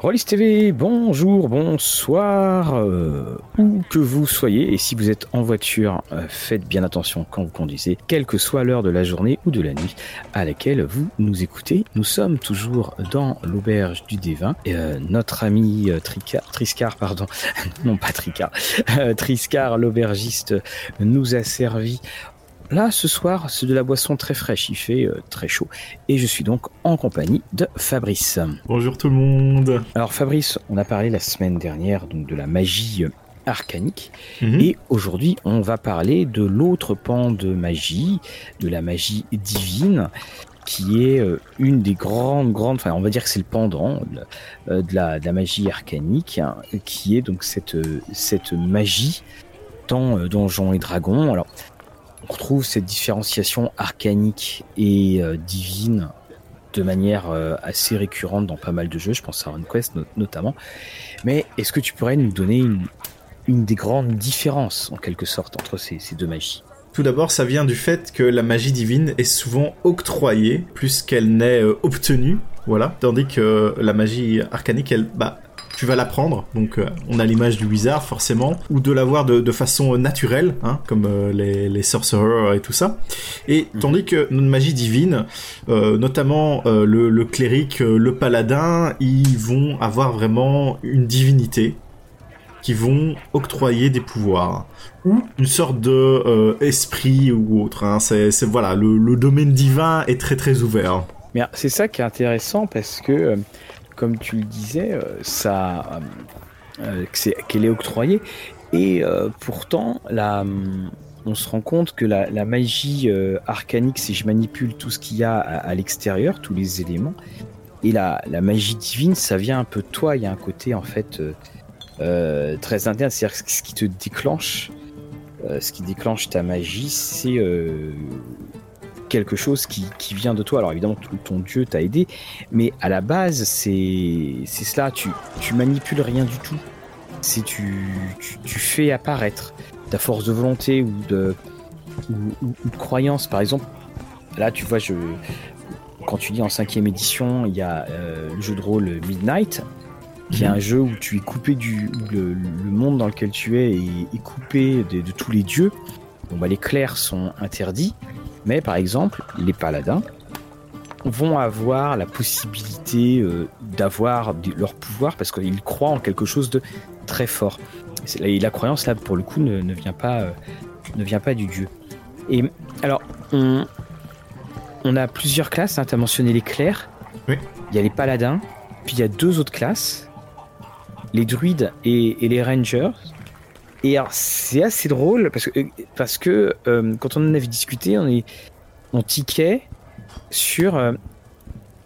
Rollis TV, bonjour, bonsoir, euh, où que vous soyez, et si vous êtes en voiture, euh, faites bien attention quand vous conduisez, quelle que soit l'heure de la journée ou de la nuit à laquelle vous nous écoutez. Nous sommes toujours dans l'auberge du Dévin, euh, notre ami Tricard, Triscar, pardon, non pas Tricard, euh, Triscar, l'aubergiste, nous a servi Là, ce soir, c'est de la boisson très fraîche, il fait euh, très chaud. Et je suis donc en compagnie de Fabrice. Bonjour tout le monde. Alors Fabrice, on a parlé la semaine dernière donc de la magie euh, arcanique. Mhm. Et aujourd'hui, on va parler de l'autre pan de magie, de la magie divine, qui est euh, une des grandes, grandes, enfin on va dire que c'est le pendant de, la, de la magie arcanique, hein, qui est donc cette, cette magie dans Donjons et Dragons. Alors, on retrouve cette différenciation arcanique et euh, divine de manière euh, assez récurrente dans pas mal de jeux, je pense à RunQuest no- notamment. Mais est-ce que tu pourrais nous donner une, des grandes différences, en quelque sorte, entre ces, ces deux magies? Tout d'abord, ça vient du fait que la magie divine est souvent octroyée plus qu'elle n'est euh, obtenue. Voilà. Tandis que la magie arcanique, elle, bah, tu vas l'apprendre. Donc, euh, on a l'image du wizard, forcément, ou de l'avoir de, de façon naturelle, hein, comme euh, les, les sorcerers et tout ça. Et tandis que notre magie divine, euh, notamment le, le cléric, le paladin, ils vont avoir vraiment une divinité qui vont octroyer des pouvoirs ou une sorte de euh, esprit ou autre. Hein. C'est, voilà, le, le domaine divin est très très ouvert. C'est ça qui est intéressant parce que, comme tu le disais, euh, ça, euh, euh, qu'elle est octroyée. Et pourtant, la, on se rend compte que la, magie arcanique, si je manipule tout ce qu'il y a à, l'extérieur, tous les éléments, et la, magie divine, ça vient un peu de toi. Il y a un côté en fait très interne, c'est-à-dire ce qui te déclenche, ce qui déclenche ta magie, c'est quelque chose qui, qui vient de toi. Alors évidemment, ton dieu t'a aidé, mais à la base, c'est cela. Tu, tu manipules rien du tout. C'est tu, tu, tu fais apparaître ta force de volonté ou de, ou, ou- ou de croyance. Par exemple, là, tu vois, je, quand tu dis en cinquième édition, il y a euh, le jeu de rôle Midnight, qui est Mhm. un jeu où tu es coupé du le, le monde dans lequel tu es est, est coupé de, de tous les dieux. Donc, bah, les clercs sont interdits, mais par exemple, les paladins vont avoir la possibilité euh, d'avoir leur pouvoir parce qu'ils croient en quelque chose de très fort. Et la croyance là, pour le coup, ne, ne vient pas euh, ne vient pas du dieu. Et alors, on, on a plusieurs classes. tu as mentionné les clercs. Oui. Il y a les paladins. Puis il y a deux autres classes, les druides et, et les rangers. Et alors, c'est assez drôle parce que, parce que euh, quand on en avait discuté, on, est, on tiquait sur. euh,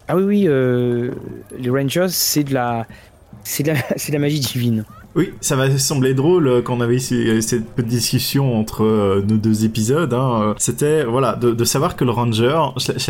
ah oui, oui, euh, les rangers, c'est de de, de la magie divine. Oui, ça va sembler drôle euh, quand on avait ici, cette petite discussion entre euh, nos deux épisodes. Hein. Euh, C'était voilà de, de savoir que le ranger,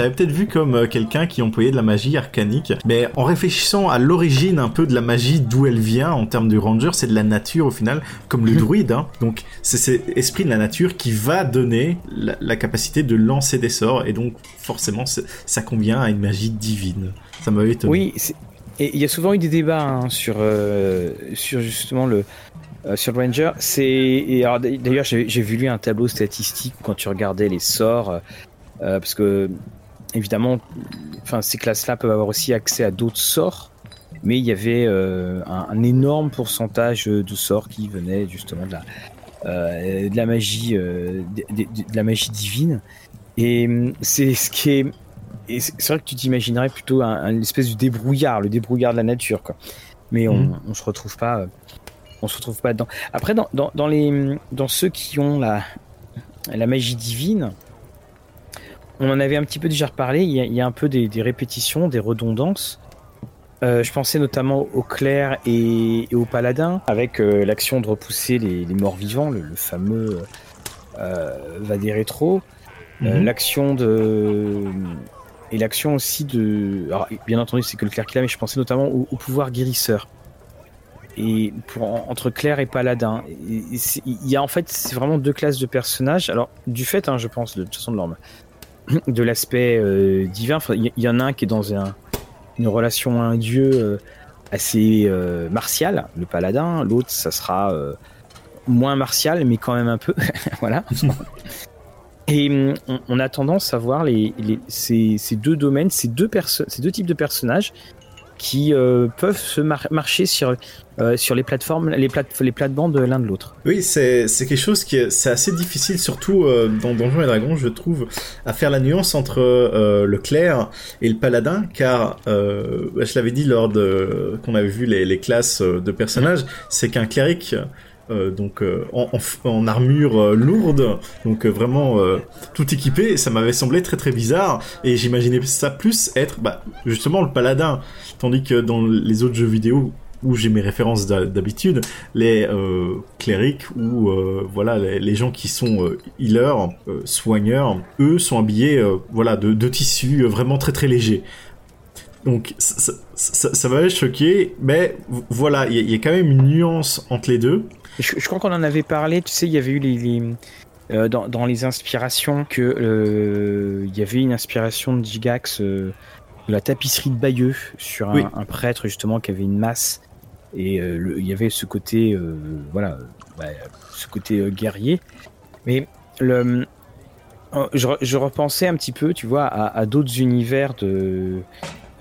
l'avais peut-être vu comme euh, quelqu'un qui employait de la magie arcanique, mais en réfléchissant à l'origine un peu de la magie, d'où elle vient en termes du ranger, c'est de la nature au final, comme le Mhm. druide. Hein. Donc c'est cet esprit de la nature qui va donner la, la capacité de lancer des sorts, et donc forcément ça convient à une magie divine. Ça m'avait étonné. Oui, et il y a souvent eu des débats hein, sur, euh, sur justement le. euh, sur Ranger, c'est d'ailleurs j'ai vu lui un tableau statistique quand tu regardais les sorts euh, parce que évidemment, enfin ces classes-là peuvent avoir aussi accès à d'autres sorts, mais il y avait un, énorme pourcentage de sorts qui venaient justement de la de la magie de- de la magie divine et hum, c'est ce qui est et c'est vrai que tu t'imaginerais plutôt un, un espèce de débrouillard, le débrouillard de la nature, quoi. Mais on, on se retrouve pas, euh, on se retrouve pas dedans. Après, dans, dans, dans les, dans ceux qui ont la, la magie divine, on en avait un petit peu déjà reparlé. Il y a, il y a un peu des, des répétitions, des redondances. Euh, je pensais notamment aux clercs et, et aux paladins, avec euh, l'action de repousser les, les morts vivants, le, le fameux euh, Vadé rétro. Mhm. l'action de et l'action aussi de alors, bien entendu c'est que le clerc qui l'a mais je pensais notamment au, pouvoir guérisseur et pour en- entre clerc et paladin il y a en fait c'est vraiment deux classes de personnages alors du fait hein, je pense de toute façon de de l'aspect euh, divin il y, en a un qui est dans un- une relation à un dieu euh, assez martial, le paladin. L'autre, ça sera moins martial, mais quand même un peu. voilà. Et hum, on, a tendance à voir ces, deux domaines, ces deux, types de personnages qui euh, peuvent se marcher sur, euh, sur les plateformes, les, plate plates-bandes de l'un de l'autre. Oui, c'est quelque chose qui est, assez difficile, surtout euh, dans Donjons et Dragons, je trouve, à faire la nuance entre le clerc et le paladin, car je l'avais dit lors de qu'on avait vu les, les classes de personnages, c'est qu'un cléric euh, donc euh, en, armure euh, lourde, donc vraiment tout équipé. Ça m'avait semblé très très bizarre et j'imaginais ça plus être bah, justement le paladin, tandis que dans les autres jeux vidéo où j'ai mes références d'habitude, les clérics ou voilà les, gens qui sont healers, soigneurs, eux sont habillés voilà de, tissus vraiment très très légers. Donc ça, m'avait choqué, mais voilà, il y, a quand même une nuance entre les deux. Je, crois qu'on en avait parlé, tu sais, il y avait eu les, euh, dans, les inspirations que euh, il y avait une inspiration de Gigax euh, de la tapisserie de Bayeux sur un, prêtre justement qui avait une masse. Et il y avait ce côté voilà bah, ce côté guerrier. Mais le je, repensais un petit peu tu vois à, à d'autres univers de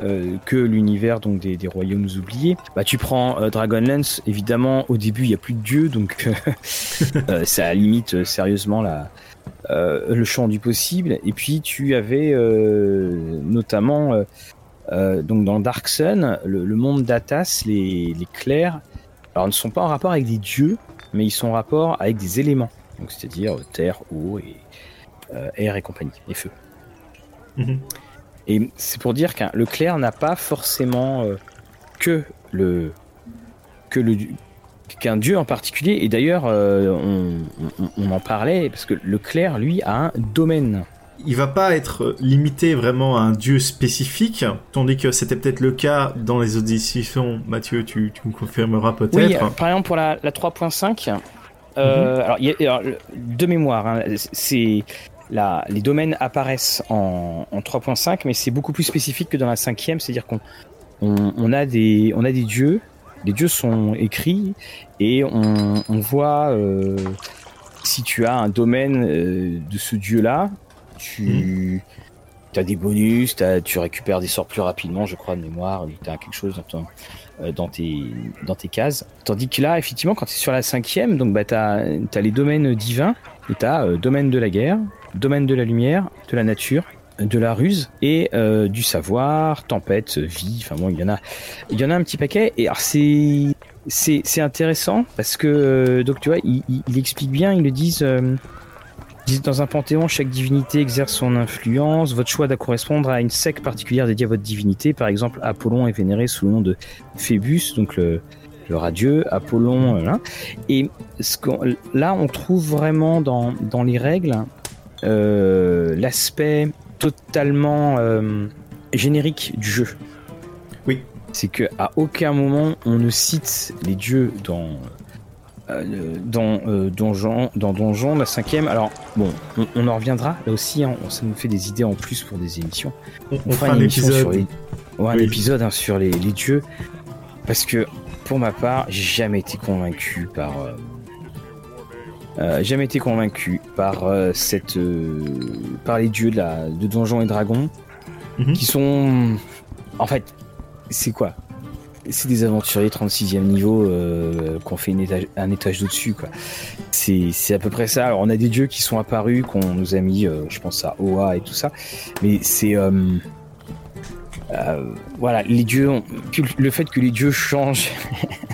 euh, que l'univers donc des, royaumes oubliés. Bah tu prends euh, Dragonlance, évidemment au début il y a plus de dieux donc euh, ça limite sérieusement la le champ du possible. Et puis tu avais notamment donc dans Dark Sun le, monde d'Atas, les, les clercs, alors ne sont pas en rapport avec des dieux, mais ils sont en rapport avec des éléments, donc c'est-à-dire terre, eau et air et compagnie, et feu. Mhm. Et c'est pour dire qu'un le clair n'a pas forcément euh, que le que le qu'un dieu en particulier. Et d'ailleurs, euh, on, en parlait parce que le clair, lui, a un domaine. Il va pas être limité vraiment à un dieu spécifique, tandis que c'était peut-être le cas dans les auditions. Mathieu, tu, tu me confirmeras peut-être. Oui, par exemple pour la, 3.5. Euh, mhm. alors, y a, de mémoire, hein, c'est les domaines apparaissent en, 3.5, mais c'est beaucoup plus spécifique que dans la cinquième, c'est-à-dire qu'on on, a des, on a des dieux, les dieux sont écrits et on, voit euh, si tu as un domaine euh, de ce dieu-là, tu mhm. as des bonus, tu récupères des sorts plus rapidement, je crois, de mémoire, tu as quelque chose dans, euh, dans, tes, dans tes cases. Tandis que là, effectivement, quand tu es sur la cinquième, donc bah, tu as, as, les domaines divins et tu as domaine de la guerre, domaine de la lumière, de la nature, de la ruse et euh, du savoir, tempête, vie. Enfin bon, il y en a, il y en a un petit paquet. Et alors c'est c'est intéressant parce que euh, donc tu vois, il, explique bien. Ils le disent. Euh, dans un panthéon, chaque divinité exerce son influence. Votre choix doit correspondre à une secte particulière dédiée à votre divinité. Par exemple, Apollon est vénéré sous le nom de Phébus, donc le, le radieux, Apollon. Et ce là, on trouve vraiment dans, dans les règles euh, l'aspect totalement euh, générique du jeu. Oui. C'est que à aucun moment on ne cite les dieux dans euh, dans donjon dans donjon la cinquième. Alors bon, on, en reviendra là aussi. Hein, ça nous fait des idées en plus pour des émissions. On, fera un épisode sur les, un épisode hein, sur les, les, dieux parce que pour ma part, j'ai jamais été convaincu par euh, jamais été convaincu par euh, cette euh, par les dieux de, la, de Donjons et Dragons mhm. qui sont en fait c'est quoi? C'est des aventuriers 36e niveau qu'on fait un étage au-dessus quoi. C'est à peu près ça. Alors on a des dieux qui sont apparus qu'on nous a mis je pense à Oa et tout ça. Mais c'est voilà les dieux ont, le fait que les dieux changent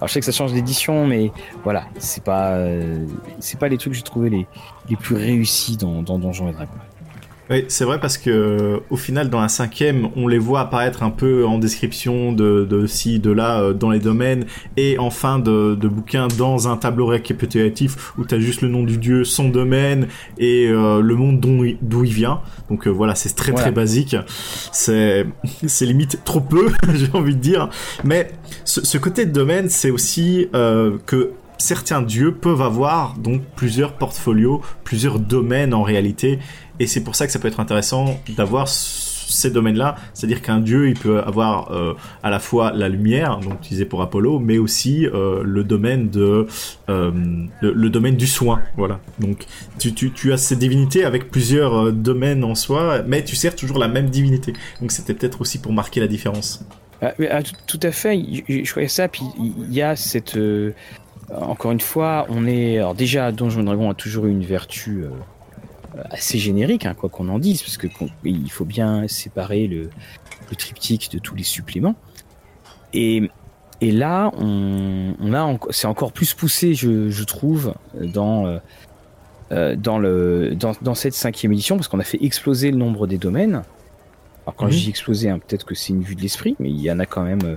Alors je sais que ça change d'édition, mais voilà, c'est pas, euh, c'est pas les trucs que j'ai trouvé les, les plus réussis dans, dans Donjons et Dragons. Oui, c'est vrai parce que au final, dans la cinquième, on les voit apparaître un peu en description de, de ci, de là, euh, dans les domaines, et en fin de, de bouquin dans un tableau récapitulatif où t'as juste le nom du dieu, son domaine et euh, le monde d'où il vient. Donc euh, voilà, c'est très très basique. C'est c'est limite trop peu, j'ai envie de dire. Mais ce, ce côté de domaine, c'est aussi que certains dieux peuvent avoir donc plusieurs portfolios, plusieurs domaines en réalité, et c'est pour ça que ça peut être intéressant d'avoir ces domaines-là. C'est-à-dire qu'un dieu, il peut avoir euh, à la fois la lumière, donc utilisée pour Apollo, mais aussi euh, le domaine de euh, le, domaine du soin. Voilà. Donc tu, as ces divinités avec plusieurs domaines en soi, mais tu sers toujours la même divinité. Donc c'était peut-être aussi pour marquer la différence. Ah, ah, tout, à fait. Je croyais ça. Puis il y a cette encore une fois, on est alors déjà Donjon Dragon a toujours eu une vertu assez générique, hein, quoi qu'on en dise, parce que il faut bien séparer le, triptyque de tous les suppléments. Et, et là, on, a c'est encore plus poussé, je, trouve, dans euh, euh, dans le dans, dans cette cinquième édition, parce qu'on a fait exploser le nombre des domaines. Alors quand dis exploser, hein, peut-être que c'est une vue de l'esprit, mais il y en a quand même. Euh,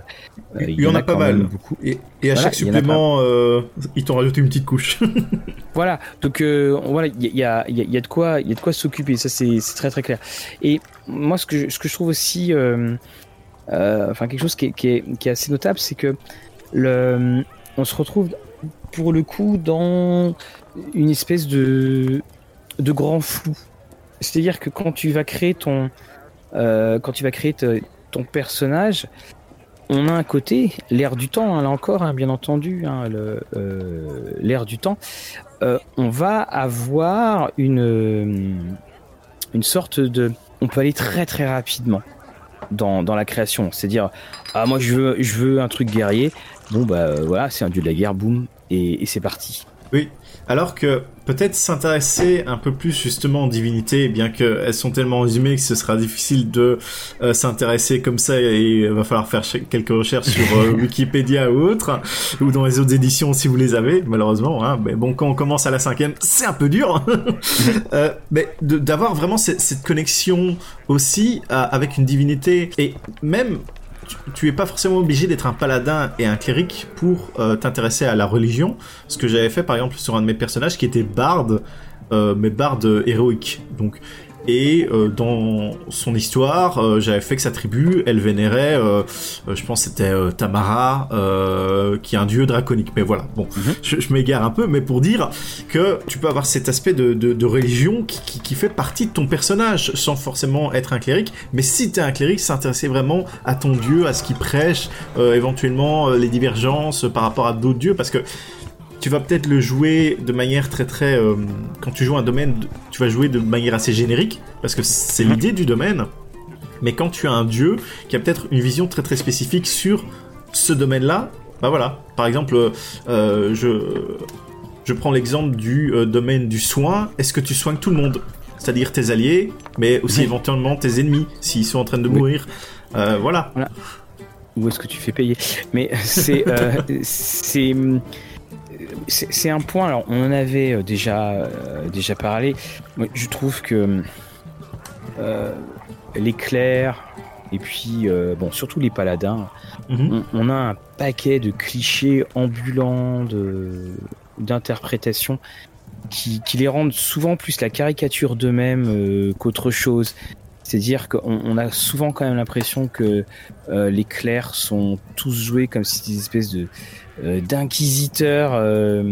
il, y, en, a, pas mal. Beaucoup. Et, à chaque supplément, euh, ils t'ont rajouté une petite couche. voilà. Donc euh, voilà, il y a, y, y a, de quoi, il y a de quoi s'occuper. Ça c'est très très clair. Et moi, ce que je, ce que je trouve aussi, enfin quelque chose qui est, qui est, qui est assez notable, c'est que le, on se retrouve pour le coup dans une espèce de de grand flou. C'est-à-dire que quand tu vas créer ton euh, quand tu vas créer ton personnage, on a un côté, l'air du temps, hein, là encore, hein, bien entendu, hein, euh, l'air du temps, euh, on va avoir une, sorte de... On peut aller très très rapidement dans, la création. C'est-à-dire, ah moi je veux, un truc guerrier, bon bah voilà, c'est un dieu de la guerre, boum, et c'est parti. Oui, alors que peut-être s'intéresser un peu plus justement aux divinités, bien qu'elles sont tellement résumées que ce sera difficile de euh, s'intéresser comme ça et il va falloir faire quelques recherches sur euh, Wikipédia ou autre, ou dans les autres éditions si vous les avez, malheureusement. Hein. Mais bon, quand on commence à la cinquième, c'est un peu dur. euh, mais d'avoir vraiment cette, cette, connexion aussi euh, avec une divinité et même tu, es pas forcément obligé d'être un paladin et un cléric pour euh, t'intéresser à la religion. Ce que j'avais fait par exemple sur un de mes personnages qui était barde, euh, mais barde héroïque. Donc et euh, dans son histoire, euh, j'avais fait que sa tribu, elle vénérait, euh, je pense c'était Tamara, qui est un dieu draconique. Mais voilà, bon, mhm. je, m'égare un peu, mais pour dire que tu peux avoir cet aspect de, de, de religion qui, qui, qui, fait partie de ton personnage, sans forcément être un cléric. Mais si t'es un cléric, s'intéresser vraiment à ton dieu, à ce qu'il prêche, éventuellement les divergences par rapport à d'autres dieux, parce que tu vas peut-être le jouer de manière très très... Euh, quand tu joues un domaine, tu vas jouer de manière assez générique, parce que c'est l'idée du domaine. Mais quand tu as un dieu qui a peut-être une vision très très spécifique sur ce domaine-là, bah voilà. Par exemple, euh, je, je prends l'exemple du euh, domaine du soin. Est-ce que tu soignes tout le monde? C'est-à-dire tes alliés, mais aussi éventuellement tes ennemis, s'ils sont en train de mourir. voilà. voilà. Ou est-ce que tu fais payer? Mais c'est... c'est c'est un point, alors on en avait euh, déjà, euh, déjà parlé. je trouve que euh, les clercs, et puis bon, surtout les paladins, mhm. on, a un paquet de clichés ambulants d'interprétation qui, qui, les rendent souvent plus la caricature d'eux-mêmes qu'autre chose. C'est-à-dire qu'on a souvent quand même l'impression que les clercs sont tous joués comme si c'était des espèces de, euh, d'inquisiteurs euh,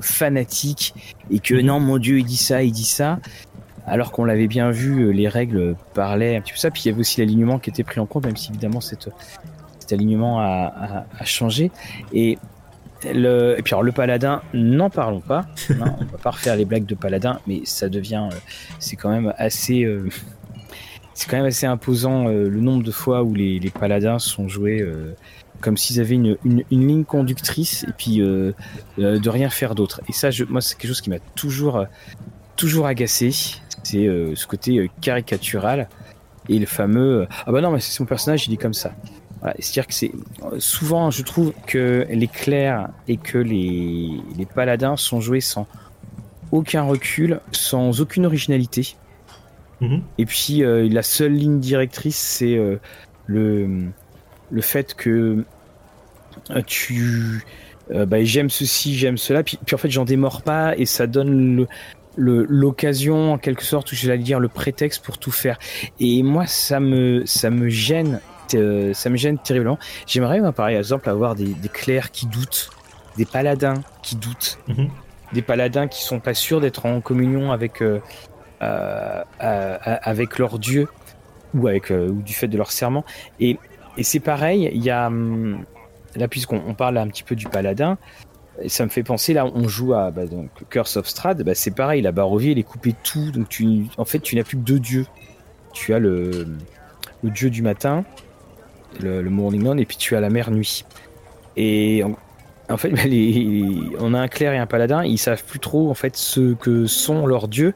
fanatiques et que non mon dieu il dit ça il dit ça. Alors qu'on l'avait bien vu euh, les règles parlaient un petit peu ça. Puis il y avait aussi l'alignement qui était pris en compte même si évidemment cet alignement a, changé. Et le, et puis alors le paladin, n'en parlons pas. Hein, on va pas refaire les blagues de paladin, mais ça devient, c'est quand même assez, c'est quand même assez imposant le nombre de fois où les paladins sont joués comme s'ils avaient une, une, ligne conductrice et puis euh, euh, de rien faire d'autre. Et ça, je, moi, c'est quelque chose qui m'a toujours, euh, toujours agacé. C'est ce côté caricatural et le fameux ah bah non mais c'est mon personnage il est comme ça. C'est-à-dire que c'est souvent je trouve que les clercs et que les, les paladins sont joués sans aucun recul, sans aucune originalité. Mm-hmm. Et puis la seule ligne directrice c'est le le fait que euh, tu euh, bah, j'aime ceci, j'aime cela, puis, puis en fait j'en démords pas et ça donne le, l'occasion en quelque sorte, ou je vais dire le prétexte pour tout faire. Et moi ça me ça me gêne, euh, ça me gêne terriblement. J'aimerais par exemple avoir des, des clercs qui doutent, des paladins qui doutent, mhm. des paladins qui sont pas sûrs d'être en communion avec avec leur dieu ou avec ou du fait de leur serment. Et, et c'est pareil, il y a hum, là puisqu'on on parle un petit peu du paladin, ça me fait penser là, on joue à bah, donc Curse of Strahd, bah, c'est pareil, la Barovie elle est coupée tout, donc tu, en fait tu n'as plus que deux dieux. Tu as le, le dieu du matin, le, Morning Dawn, et puis tu as la mer nuit. Et en, fait, bah, on a un clerc et un paladin, ils savent plus trop en fait ce que sont leurs dieux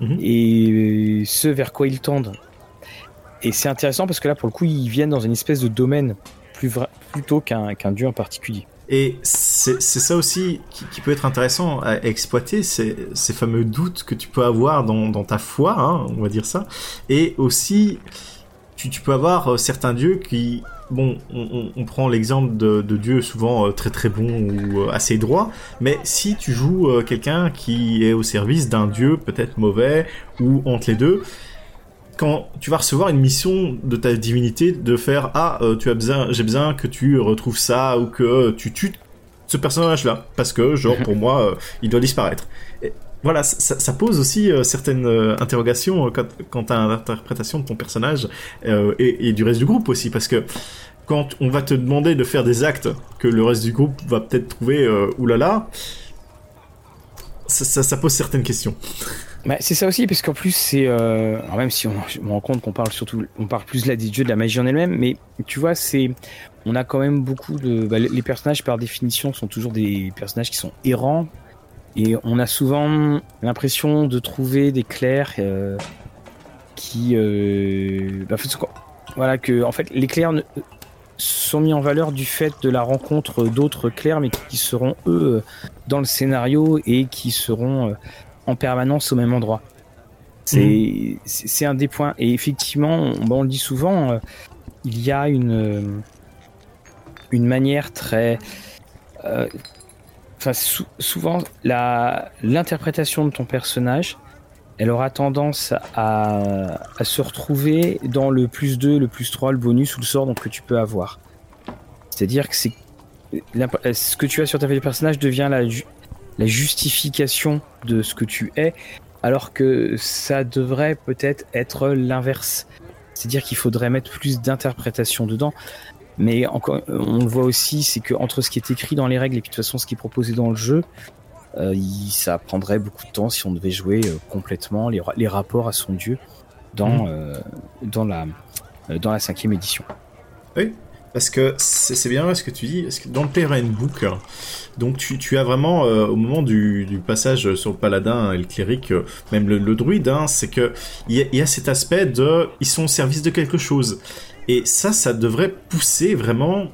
mhm. et ce vers quoi ils tendent. Et c'est intéressant parce que là, pour le coup, ils viennent dans une espèce de domaine plus plutôt qu'un dieu en particulier. Et c'est ça aussi qui, peut être intéressant à exploiter, ces, fameux doutes que tu peux avoir dans, dans ta foi, hein, on va dire ça. Et aussi, tu, tu peux avoir euh, certains dieux qui, bon, on, on prend l'exemple de, de, dieux souvent euh, très très bons ou euh, assez droits, mais si tu joues quelqu'un qui est au service d'un dieu peut-être mauvais ou entre les deux, quand tu vas recevoir une mission de ta divinité de faire ah euh, tu as besoin j'ai besoin que tu retrouves ça ou que tu tues ce personnage là parce que genre pour moi euh, il doit disparaître. Voilà ça, pose aussi euh, certaines interrogations quand à l'interprétation de ton personnage et, du reste du groupe aussi. Parce que quand on va te demander de faire des actes que le reste du groupe va peut-être trouver oulala ça pose certaines questions c'est ça aussi, parce qu'en plus, c'est. Euh... même si on, me rend compte qu'on parle surtout. On parle plus là des dieux de la magie en elle-même, mais tu vois, c'est. On a quand même beaucoup de. Bah, les personnages, par définition, sont toujours des personnages qui sont errants. Et on a souvent l'impression de trouver des clercs euh, qui. Euh... Bah, voilà, que. En fait, les clercs sont mis en valeur du fait de la rencontre d'autres clercs, mais qui seront eux dans le scénario et qui seront en permanence au même endroit. C'est mhm. un des points. Et effectivement, on, le dit souvent, euh, il y a une, euh, une manière très. Euh, enfin, souvent, l'interprétation de ton personnage, elle aura tendance à, à, se retrouver dans le plus 2, le plus 3, le bonus ou le sort donc, que tu peux avoir. C'est-à-dire que c'est ce que tu as sur ta feuille de personnage devient la, la justification de ce que tu es, alors que ça devrait peut-être être l'inverse. C'est-à-dire qu'il faudrait mettre plus d'interprétation dedans. Mais encore, on le voit aussi, c'est que entre ce qui est écrit dans les règles et puis de toute façon ce qui est proposé dans le jeu, euh, ça prendrait beaucoup de temps si on devait jouer euh, complètement les, les, rapports à son dieu dans, mmh. euh, dans, la, dans la cinquième édition. Oui, parce que c'est bien ce que tu dis, parce que dans le Player Book, donc tu, as vraiment, euh, au moment du, passage sur le paladin et le cléric, euh, même le, druide, hein, c'est que il y, a cet aspect de, ils sont au service de quelque chose. Et ça, ça devrait pousser vraiment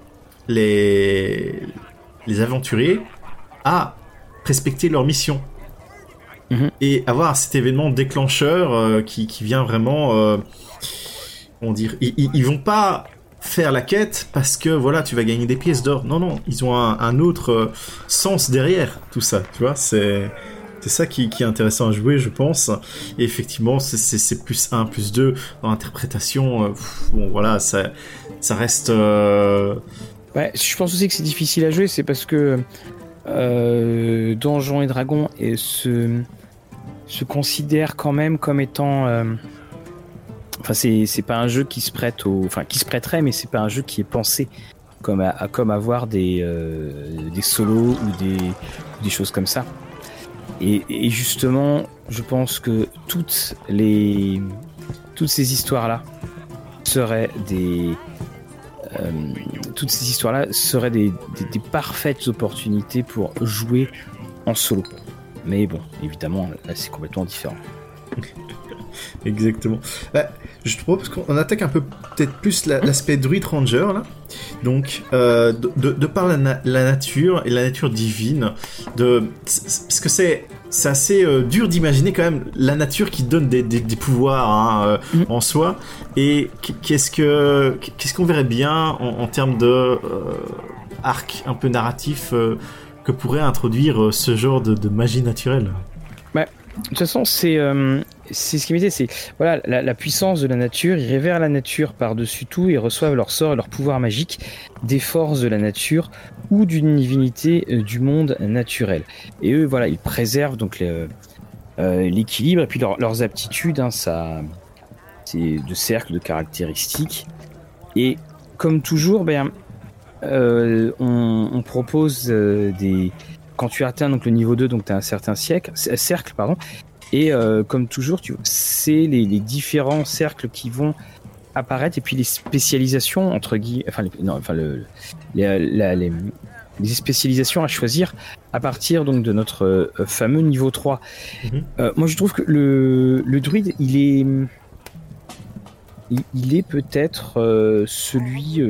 les, les aventuriers à respecter leur mission. Mhm. Et avoir cet événement déclencheur euh, qui, vient vraiment... on dire, ils, ils vont pas faire la quête parce que voilà, tu vas gagner des pièces d'or. Non, non, ils ont un, autre euh, sens derrière tout ça, tu vois. C'est ça qui, qui, est intéressant à jouer, je pense. Et effectivement, c'est plus 1, plus 2 dans l'interprétation. Euh, bon, voilà, ça, ça reste. Euh... Ouais, je pense aussi que c'est difficile à jouer, c'est parce que euh, et Dragons se, se considère quand même comme étant euh, Enfin, c'est pas un jeu qui se prête au, enfin qui se prêterait, mais c'est pas un jeu qui est pensé comme à, comme avoir des euh, des solos ou des des choses comme ça. Et, justement, je pense que toutes les toutes ces histoires là seraient des euh, toutes ces histoires là seraient des, des, des parfaites opportunités pour jouer en solo. Mais bon, évidemment, là c'est complètement différent. Exactement. Bah, je te propose qu'on attaque un peu peut-être plus l'aspect druid ranger là. Donc, euh, de, par la, nature et la nature divine, de parce que c'est c'est assez euh, dur d'imaginer quand même la nature qui donne des, des, pouvoirs hein, euh, mm. en soi. Et qu'est-ce que qu'est-ce qu'on verrait bien en, termes de arc un peu narratif que pourrait introduire ce genre de, de magie naturelle? De toute façon, c'est c'est ce qui m'était, c'est voilà la, puissance de la nature. Ils révèrent la nature par-dessus tout et reçoivent leur sort et leur pouvoir magique des forces de la nature ou d'une divinité euh, du monde naturel. Et eux, voilà, ils préservent donc euh, l'équilibre et puis leurs aptitudes. Hein, ça, de cercles, de caractéristiques. Et comme toujours, ben, euh, on, propose des. Quand tu atteins donc le niveau 2, donc tu as un certain siècle, cercle, pardon. Et comme toujours, c'est les, les, différents cercles qui vont apparaître et puis les spécialisations entre guillemets, enfin, non, enfin le, les, les, les spécialisations à choisir à partir donc de notre euh, fameux niveau 3. Mhm. Euh, moi je trouve que le, le druide il est il, est peut-être euh, celui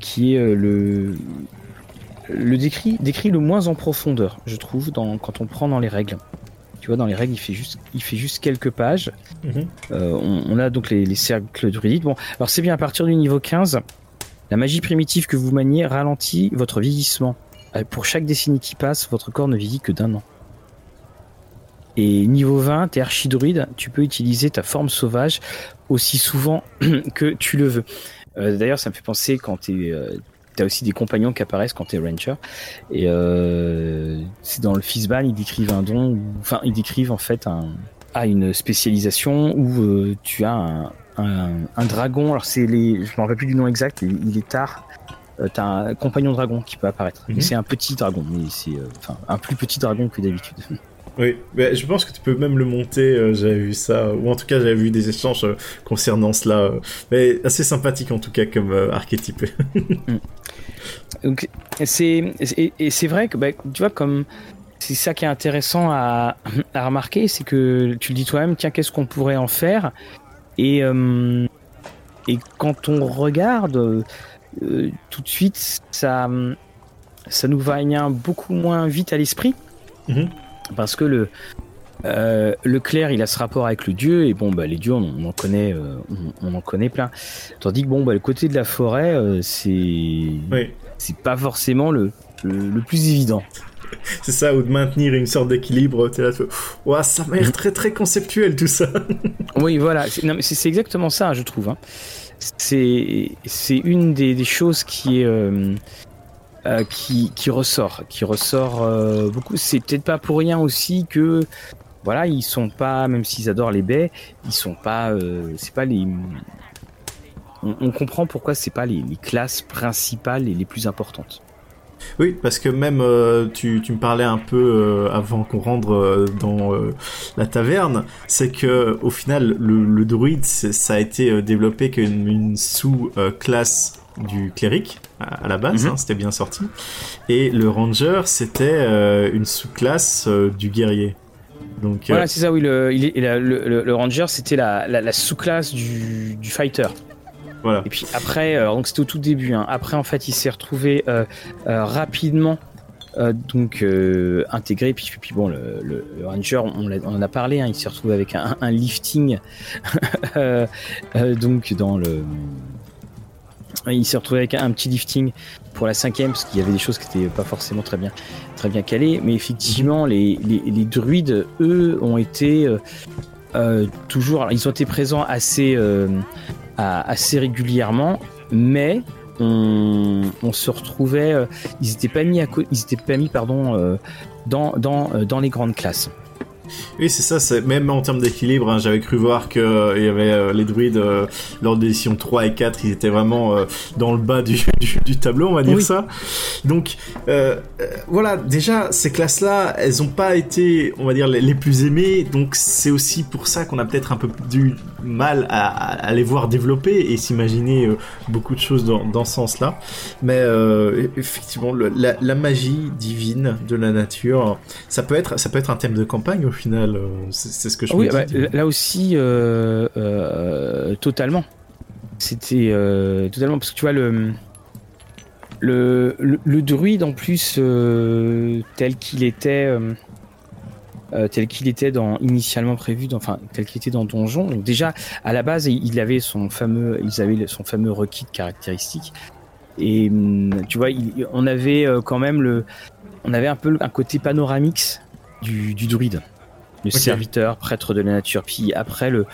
qui est le le décrit, décrit le moins en profondeur, je trouve, dans, quand on prend dans les règles. Tu vois, dans les règles, il fait juste, il fait juste quelques pages. Mhm. on, on, a donc les, les cercles druidiques. Bon, alors c'est bien à partir du niveau 15, la magie primitive que vous maniez ralentit votre vieillissement. Euh, pour chaque décennie qui passe, votre corps ne vieillit que d'un an. Et niveau 20, t'es archidruide, tu peux utiliser ta forme sauvage aussi souvent que tu le veux. Euh, d'ailleurs, ça me fait penser quand t'es... Euh, T'as aussi des compagnons qui apparaissent quand t'es ranger. Et euh, c'est dans le Fizban, ils décrivent un don, enfin ils décrivent en fait un, à une spécialisation où tu as un, un, dragon. Alors c'est les, je me rappelle plus du nom exact. Il, est tard. Euh, t'as un compagnon dragon qui peut apparaître. Mhm. C'est un petit dragon, mais c'est euh, enfin un plus petit dragon que d'habitude. Oui, mais je pense que tu peux même le monter. Euh, j'avais vu ça, ou en tout cas j'avais vu des échanges concernant cela. mais assez sympathique en tout cas comme archétype. Mm. Donc c'est et, c'est vrai que bah, tu vois comme c'est ça qui est intéressant à, à remarquer, c'est que tu le dis toi-même, tiens, qu'est-ce qu'on pourrait en faire? Et, euh, et quand on regarde, euh, tout de suite, ça, ça nous va beaucoup moins vite à l'esprit. Mhm. Parce que le, euh, le clair, il a ce rapport avec le dieu, et bon, bah, les dieux, on, en connaît, on, en connaît plein. Tandis que bon, bah, le côté de la forêt, c'est, c'est pas forcément le, le, plus évident. c'est ça, ou de maintenir une sorte d'équilibre. T'es là, ça m'a l'air très très conceptuel tout ça. oui, voilà, c'est exactement ça, je trouve. Hein. C'est une des, choses qui est. Euh, euh, qui, ressort, qui ressort euh, beaucoup. C'est peut-être pas pour rien aussi que voilà, ils sont pas, même s'ils adorent les baies, ils sont pas, c'est pas les. On, comprend pourquoi c'est pas les, classes principales et les plus importantes. Oui, parce que même euh, tu, me parlais un peu euh, avant qu'on rentre euh, dans la taverne, c'est que au final le druide ça a été développé comme une sous-classe du cléric à, la base, mhm. hein, c'était bien sorti, et le ranger c'était une sous-classe du guerrier. Donc, voilà, c'est ça, oui. Le, il le, le, ranger, c'était la, la, la sous-classe du, du, fighter. Et puis après, euh, donc c'était au tout début. Hein. Après, en fait, il s'est retrouvé euh, euh, rapidement. donc intégré puis, puis bon le, ranger on, en a parlé hein. il s'est retrouvé avec un, lifting donc dans le il s'est retrouvé avec un, petit lifting pour la cinquième parce qu'il y avait des choses qui étaient pas forcément très bien très bien calées mais effectivement les, druides eux ont été toujours ils ont été présents assez assez régulièrement, mais on, se retrouvait, euh, ils n'étaient pas mis, à, ils pas mis pardon, euh, dans, dans, euh, dans les grandes classes. Oui, c'est ça, c'est même en termes d'équilibre, hein, j'avais cru voir que euh, il y avait euh, les druides euh, lors des éditions 3 et 4, ils étaient vraiment dans le bas du, du, tableau, on va dire ça. Donc voilà, déjà ces classes-là, elles ont pas été, on va dire, les, plus aimées, donc c'est aussi pour ça qu'on a peut-être un peu du mal à, à, les voir développer et s'imaginer beaucoup de choses dans, dans ce sens-là. Mais effectivement, la, la, magie divine de la nature, ça peut être, ça peut être un thème de campagne au final. Euh, c'est ce que je oui, bah, là aussi, euh, euh, totalement. C'était totalement parce que tu vois le le, le, druide en plus tel qu'il était tel qu'il était dans initialement prévu dans, enfin tel qu'il était dans donjon donc déjà à la base il avait son fameux ils avaient son fameux requis de caractéristiques et hum, tu vois on avait quand même le on avait un peu un côté panoramix du, du druide le serviteur, prêtre de la nature. Puis après, le,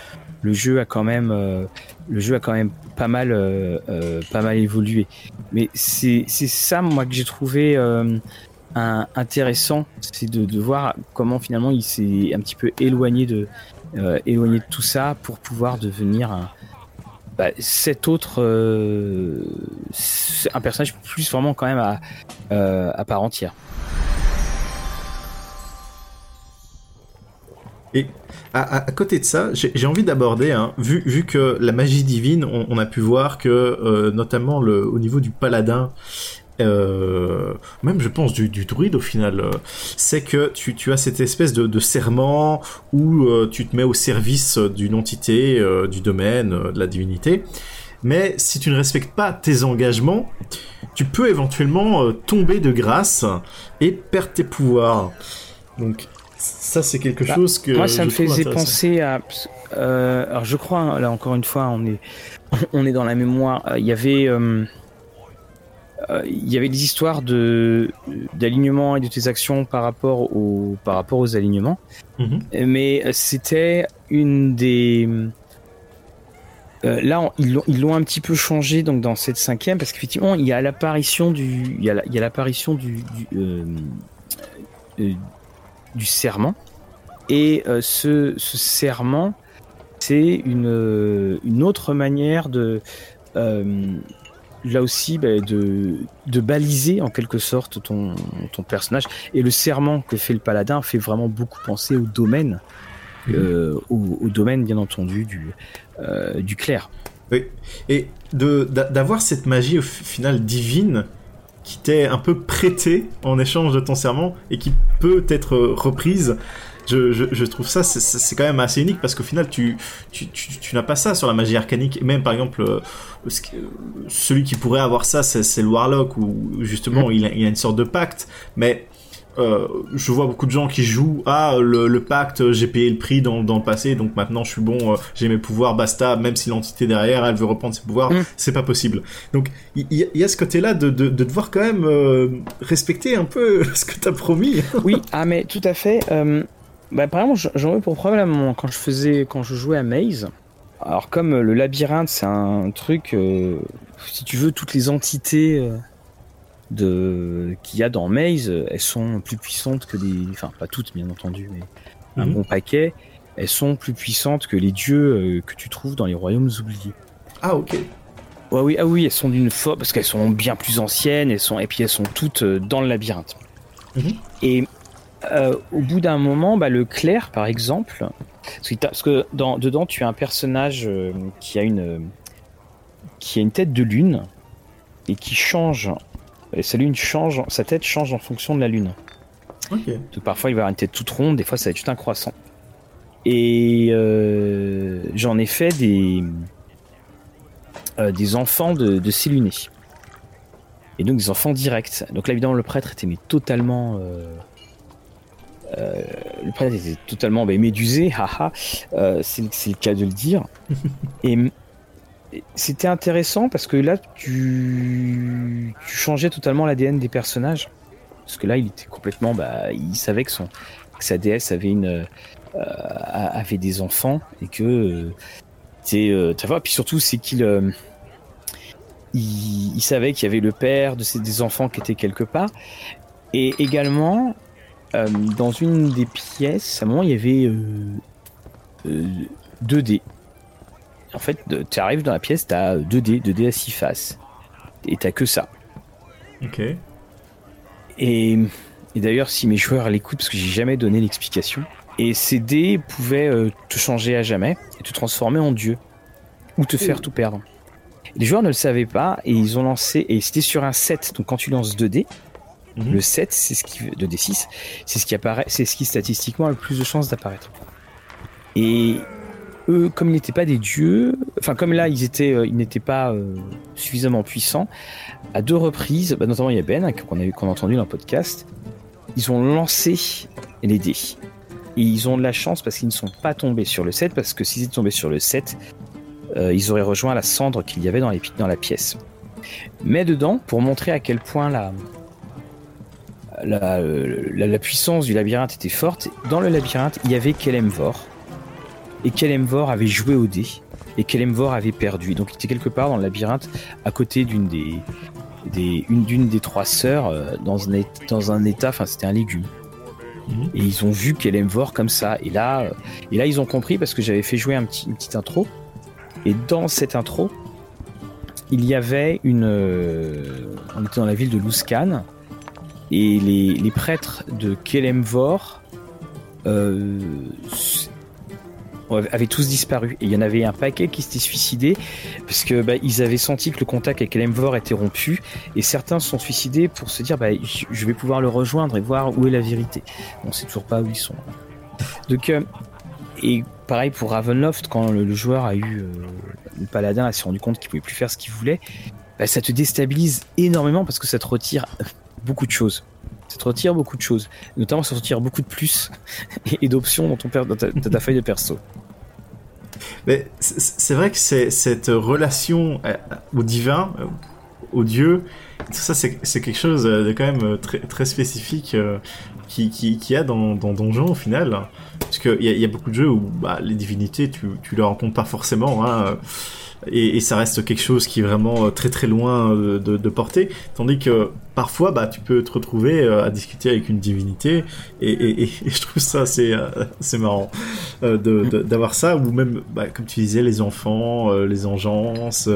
le jeu a quand même, euh, le jeu a quand même pas mal, euh, euh, pas mal évolué. Mais c'est, ça, moi, que j'ai trouvé intéressant, c'est de, voir comment finalement il s'est un petit peu éloigné de, éloigné de tout ça pour pouvoir devenir un, bah, cet autre, un personnage plus vraiment quand même à, à part entière. Et à, côté de ça, j'ai envie d'aborder, hein, vu, que la magie divine, on, a pu voir que euh, notamment au niveau du paladin, euh, même je pense du, druide au final, euh, c'est que tu, tu, as cette espèce de, de serment où tu te mets au service d'une entité, du domaine, de la divinité. Mais si tu ne respectes pas tes engagements, tu peux éventuellement tomber de grâce et perdre tes pouvoirs. Donc ça, c'est quelque bah, chose que. Moi, ça me faisait penser à. Euh, alors, je crois, hein, là, encore une fois, on est, on est dans la mémoire. Euh, il y avait. Euh, il y avait des histoires de d'alignement et de tes actions par rapport aux par rapport aux alignements, mhm. mais c'était une des là, ils l'ont un petit peu changé donc dans cette cinquième parce qu'effectivement il y a l'apparition du il y a l'apparition du, du, du serment. Et euh, ce, serment, c'est une, euh, une autre manière de, euh, là aussi, bah, de, de baliser en quelque sorte ton, ton personnage. Et le serment que fait le paladin fait vraiment beaucoup penser au domaine, au, domaine bien entendu du, du clerc. Oui. Et d'avoir cette magie au final divine qui t'est un peu prêté en échange de ton serment et qui peut être reprise. Je, je, trouve ça c'est quand même assez unique parce qu'au final tu, tu, tu, n'as pas ça sur la magie arcanique même par exemple euh, celui qui pourrait avoir ça c'est le warlock où justement mm. il, a, il, a, une sorte de pacte mais euh, je vois beaucoup de gens qui jouent ah le, pacte j'ai payé le prix dans, dans, le passé donc maintenant je suis bon euh, j'ai mes pouvoirs basta même si l'entité derrière elle veut reprendre ses pouvoirs mm. c'est pas possible donc il y, a ce côté là de, de, de devoir quand même euh, respecter un peu ce que t'as promis. Oui ah mais tout à fait bah, par exemple j'en veux pour preuve là quand je faisais quand je jouais à Maze. Alors comme le labyrinthe c'est un truc si tu veux toutes les entités de qu'il y a dans Maze, elles sont plus puissantes que des, enfin pas toutes bien entendu, mais un mhm. bon paquet, elles sont plus puissantes que les dieux euh, que tu trouves dans les royaumes oubliés. Ah ok. Ouais, oui, ah oui, elles sont d'une force parce qu'elles sont bien plus anciennes, elles sont et puis elles sont toutes euh, dans le labyrinthe. Mhm. Et euh, au bout d'un moment, bah, le clair, par exemple, parce que, dans, dedans tu as un personnage qui a une qui a une tête de lune et qui change et sa lune change, sa tête change en fonction de la lune. parfois il va avoir une tête toute ronde, des fois ça va être juste un croissant. Et euh, j'en ai fait des euh, des enfants de, de ces lunés. Et donc des enfants directs. Donc là évidemment le prêtre était mais totalement euh, le prêtre était totalement bah, médusé, haha, c'est le cas de le dire. et c'était intéressant parce que là, tu, changeais totalement l'ADN des personnages. Parce que là, il était complètement. Bah, il savait que, son, sa déesse avait, une, euh, avait des enfants et que. Euh, tu vois, puis surtout, c'est qu'il. Euh, il, savait qu'il y avait le père de ses, des enfants qui était quelque part. Et également, dans une des pièces, à un moment, il y avait 2 dés en fait, tu arrives dans la pièce, tu as 2D, 2D à 6 faces. Et t'as que ça. Ok. Et, d'ailleurs, si mes joueurs l'écoutent, parce que j'ai jamais donné l'explication, et ces dés pouvaient euh, te changer à jamais et te transformer en dieu. Ou te faire tout perdre. Les joueurs ne le savaient pas et ils ont lancé, et c'était sur un 7, donc quand tu lances 2 dés, mhm. le 7, c'est ce qui, 2d6, c'est ce qui apparaît, c'est ce qui statistiquement a le plus de chances d'apparaître. Et eux, comme ils n'étaient pas des dieux, enfin comme là ils étaient, euh, ils n'étaient pas euh, suffisamment puissants, à deux reprises, bah, notamment il y a Ben qu'on a, qu'on a entendu dans le podcast, ils ont lancé les dés. Et ils ont de la chance parce qu'ils ne sont pas tombés sur le 7, parce que s'ils étaient tombés sur le 7, euh, ils auraient rejoint la cendre qu'il y avait dans la pièce. Mais dedans, pour montrer à quel point la, la, la, puissance du labyrinthe était forte, dans le labyrinthe, il y avait Kelemvor, et Kelemvor avait joué au dé et Kelemvor avait perdu. Donc il était quelque part dans le labyrinthe à côté d'une des des, une d'une des trois sœurs euh, dans un, dans un état, enfin c'était un légume. Mhm. Et ils ont vu voir comme ça. Et là, euh, et là, ils ont compris parce que j'avais fait jouer un petit, une petite intro. Et dans cette intro, il y avait une. euh, on était dans la ville de Luskan. Et les, les prêtres de Kelemvor euh, avaient tous disparu. Et il y en avait un paquet qui s'était suicidé parce que bah, ils avaient senti que le contact avec Kelemvor était rompu. Et certains se sont suicidés pour se dire bah, je vais pouvoir le rejoindre et voir où est la vérité. On sait toujours pas où ils sont. Donc, euh, et pareil pour Ravenloft, quand le, joueur a eu euh, le paladin, s'est rendu compte qu'il pouvait plus faire ce qu'il voulait, bah, ça te déstabilise énormément parce que ça te retire beaucoup de choses. Ça te retire beaucoup de choses. Notamment, ça te retire beaucoup de plus et, d'options dans, dans ta feuille de perso. Mais c'est vrai que cette relation euh, au divin, euh, au dieu, tout ça c'est quelque chose de quand même euh, très, très spécifique euh, qui, qui, qui y a dans, dans Donjon au final. Parce qu'il y, y a beaucoup de jeux où bah, les divinités, tu, tu les rencontres pas forcément. Hein, et, et ça reste quelque chose qui est vraiment euh, très très loin euh, de, de portée. Tandis que parfois, bah, tu peux te retrouver euh, à discuter avec une divinité. Et, et, et je trouve ça assez, assez marrant de- d'avoir ça. Ou même, bah, comme tu disais, les enfants, les engences,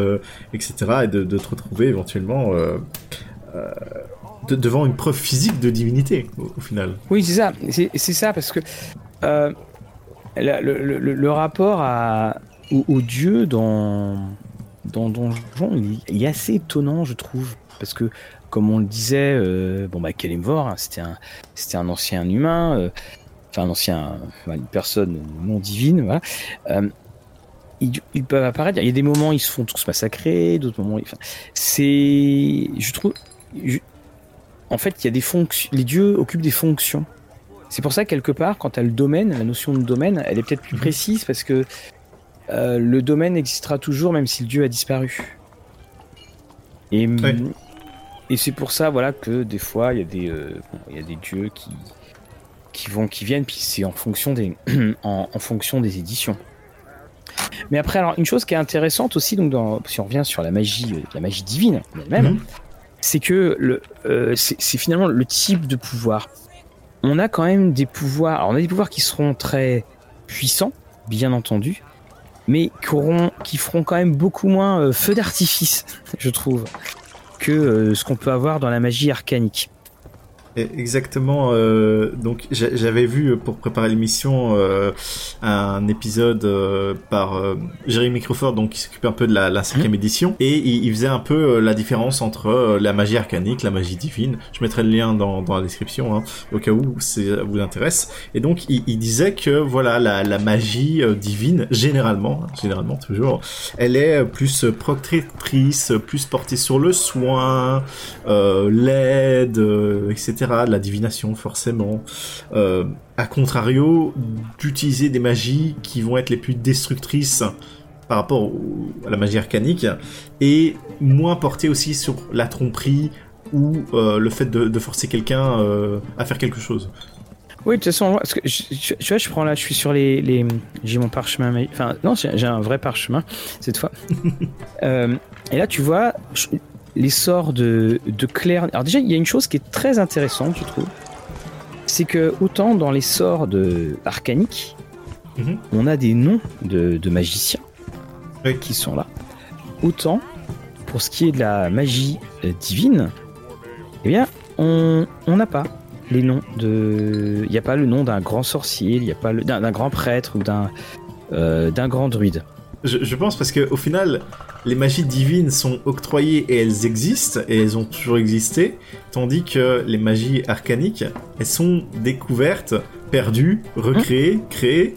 etc. Et de, de te retrouver éventuellement euh, euh, de- devant une preuve physique de divinité, au, au final. Oui, c'est ça. C'est ça parce que euh, le- le rapport à, au, au dieu dans, dans Donjon, il, est- il est assez étonnant, je trouve. Parce que, comme on le disait, euh, bon, bah, Kelemvor, hein, c'était un, c'était un ancien humain, euh, enfin, un ancien, une personne non divine, voilà. Euh, ils, ils peuvent apparaître. Il y a des moments, ils se font tous massacrer, d'autres moments, enfin, c'est, je trouve, je- en fait, il y a des fonctions. Les dieux occupent des fonctions. C'est pour ça, quelque part, quand tu as le domaine, la notion de domaine, elle est peut-être plus Mhm. précise parce que euh, le domaine existera toujours même si le dieu a disparu. Et, c'est pour ça, voilà, que des fois, il y a des, euh, bon, il y a des dieux qui, qui vont, qui viennent, puis c'est en fonction des, en, en fonction des éditions. Mais après, alors, une chose qui est intéressante aussi, donc, dans, si on revient sur la magie, euh, la magie divine elle-même, Mhm. c'est que le, c'est c'est finalement le type de pouvoir. On a quand même des pouvoirs. Alors on a des pouvoirs qui seront très puissants, bien entendu, mais qui, qui feront quand même beaucoup moins euh, feu d'artifice, je trouve, que euh, ce qu'on peut avoir dans la magie arcanique. Exactement. euh, donc j'a- j'avais vu euh, pour préparer l'émission euh, un épisode euh, par Jérémy Crawford, donc qui s'occupe un peu de la, la cinquième édition, et il, il faisait un peu la différence entre la magie arcanique, la magie divine. Je mettrai le lien dans, dans la description hein, au cas où ça vous intéresse. Et donc il, il disait que voilà la, la magie divine, généralement, hein, généralement toujours, elle est plus protectrice, plus portée sur le soin, l'aide, etc., de la divination forcément. Euh, à contrario, d'utiliser des magies qui vont être les plus destructrices par rapport au- à la magie arcanique et moins portée aussi sur la tromperie ou euh, le fait de, de forcer quelqu'un euh, à faire quelque chose. Oui, de toute façon, parce que je, je- tu vois, je prends là, je suis sur les, les j'ai mon parchemin, mais enfin non, j'ai un vrai parchemin cette fois. Euh, et là, tu vois je- les sorts de de Claire. Alors déjà, il y a une chose qui est très intéressante, je trouve, c'est que autant dans les sorts de arcanique, Mhm. on a des noms de, de magiciens Oui. qui sont là. Autant pour ce qui est de la magie euh, divine, eh bien, on n'a pas les noms de. Il n'y a pas le nom d'un grand sorcier, il n'y a pas le- d'un d'un grand prêtre ou d'un euh, d'un grand druide. Je, je pense parce que au final, les magies divines sont octroyées et elles existent et elles ont toujours existé, tandis que les magies arcaniques, elles sont découvertes, perdues, recréées, créées.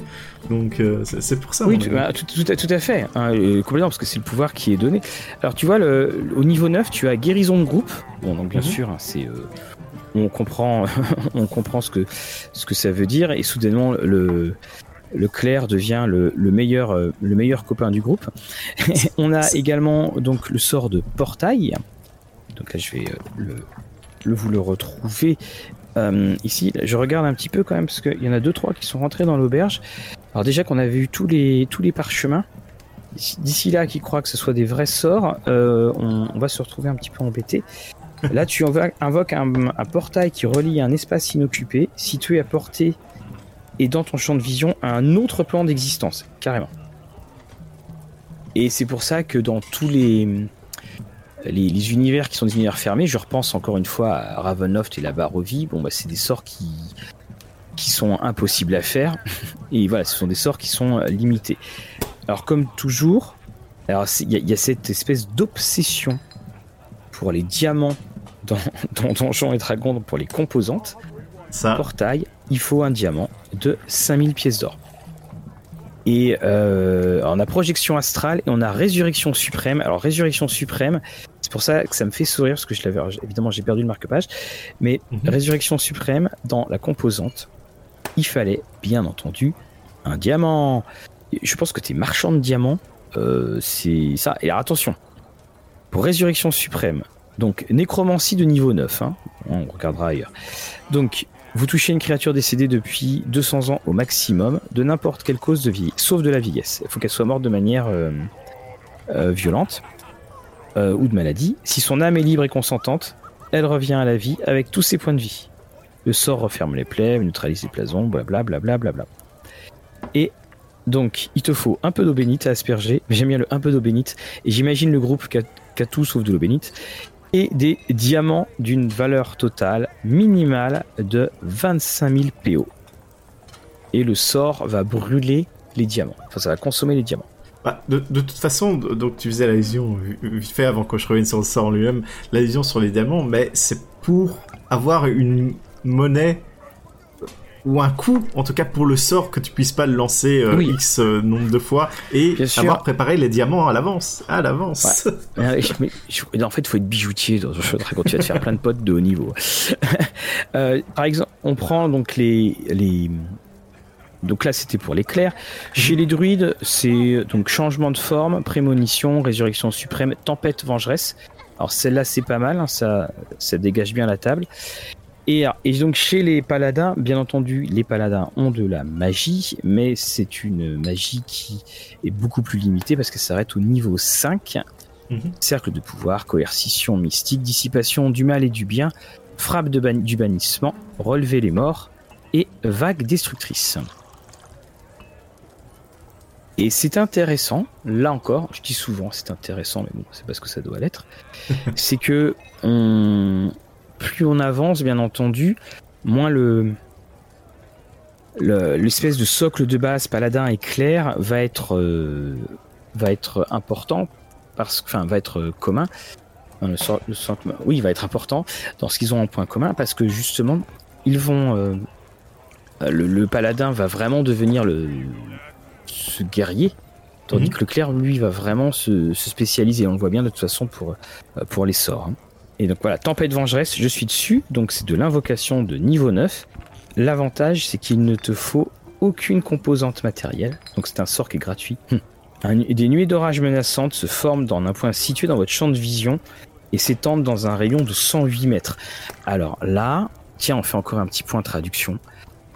Donc euh, c'est pour ça. Oui, bah, tout, tout à, tout à fait, hein, euh, complètement, parce que c'est le pouvoir qui est donné. Alors tu vois, le, au niveau 9, tu as guérison de groupe. Bon, donc bien Mhm. sûr, hein, c'est. euh, on comprend, on comprend ce que, ce que ça veut dire, et soudainement, le, le clerc devient le, le meilleur, euh, le meilleur copain du groupe. on a également donc le sort de portail. Donc là, je vais euh, vous le retrouver euh, ici. Je regarde un petit peu quand même, parce qu'il y en a deux, trois qui sont rentrés dans l'auberge. Alors déjà qu'on avait eu tous les, tous les parchemins, d'ici là qui croient que ce soit des vrais sorts, on, va se retrouver un petit peu embêté. Là, tu invo- invoques un portail qui relie un espace inoccupé, situé à portée et dans ton champ de vision un autre plan d'existence, carrément. Et c'est pour ça que dans tous les, les, les univers qui sont des univers fermés, je repense encore une fois à Ravenloft et la Barovie, bon bah c'est des sorts qui, qui sont impossibles à faire. Et voilà, ce sont des sorts qui sont euh, limités. Alors comme toujours, alors c'est- il y, a- il y a cette espèce d'obsession pour les diamants dans, dans Donjons et Dragons pour les composantes. Ça, Portail, il faut un diamant de 5000 pièces d'or. Et euh, on a projection astrale et on a résurrection suprême. Alors résurrection suprême, c'est pour ça que ça me fait sourire parce que je l'avais évidemment j'ai perdu le marque-page, mais Mhm. résurrection suprême dans la composante, il fallait bien entendu un diamant. Je pense que t'es marchand de diamants, euh, c'est ça. Et alors attention, pour résurrection suprême, donc nécromancie de niveau 9, hein, on regardera ailleurs. Donc vous touchez une créature décédée depuis 200 ans au maximum, de n'importe quelle cause de vie, sauf de la vieillesse. Il faut qu'elle soit morte de manière euh, euh, violente euh, ou de maladie. Si son âme est libre et consentante, elle revient à la vie avec tous ses points de vie. Le sort referme les plaies, neutralise les plasons, blablabla. Bla bla bla. Et donc, il te faut un peu d'eau bénite à asperger. J'aime bien le un peu d'eau bénite. Et j'imagine le groupe qui a tout sauf de l'eau bénite et des diamants d'une valeur totale minimale de 25 000 PO. Et le sort va brûler les diamants. Enfin, ça va consommer les diamants. Bah, de, toute façon, donc tu faisais l'allusion vite fait avant que je revienne sur le sort en lui-même, l'allusion sur les diamants, mais c'est pour avoir une monnaie ou un coup, en tout cas pour le sort, que tu puisses pas le lancer euh, Oui. X euh, nombre de fois et Bien sûr. avoir préparé les diamants à l'avance. À l'avance. Je- en fait, il faut être bijoutier dans Donjons et Dragons. Tu vas te faire plein de potes de haut niveau. Euh, par exemple, on prend donc les, les... Donc là, c'était pour l'éclair. Chez les druides, c'est donc changement de forme, prémonition, résurrection suprême, tempête vengeresse. Alors celle-là, c'est pas mal, hein, ça, ça dégage bien la table. Et, et donc chez les paladins, bien entendu, les paladins ont de la magie, mais c'est une magie qui est beaucoup plus limitée parce qu'elle s'arrête au niveau 5. Mhm. Cercle de pouvoir, coercition mystique, dissipation du mal et du bien, frappe de ban- du bannissement, relever les morts et vague destructrice. Et c'est intéressant, là encore, je dis souvent c'est intéressant, mais bon, c'est parce que ça doit l'être, c'est que on, plus on avance, bien entendu, moins le le- l'espèce de socle de base paladin éclair va être euh, va être important parce que enfin va être commun le, le oui il va être important dans ce qu'ils ont en point commun parce que justement ils vont euh, le, le paladin va vraiment devenir le ce guerrier tandis Mhm. que le clerc lui va vraiment se, se spécialiser on le voit bien de toute façon pour pour les sorts hein. Et donc voilà tempête vengeresse je suis dessus donc c'est de l'invocation de niveau 9 L'avantage, c'est qu'il ne te faut aucune composante matérielle. Donc c'est un sort qui est gratuit. Hum. Un- des nuées d'orage menaçantes se forment dans un point situé dans votre champ de vision et s'étendent dans un rayon de 108 mètres. Alors là, tiens, on fait encore un petit point traduction.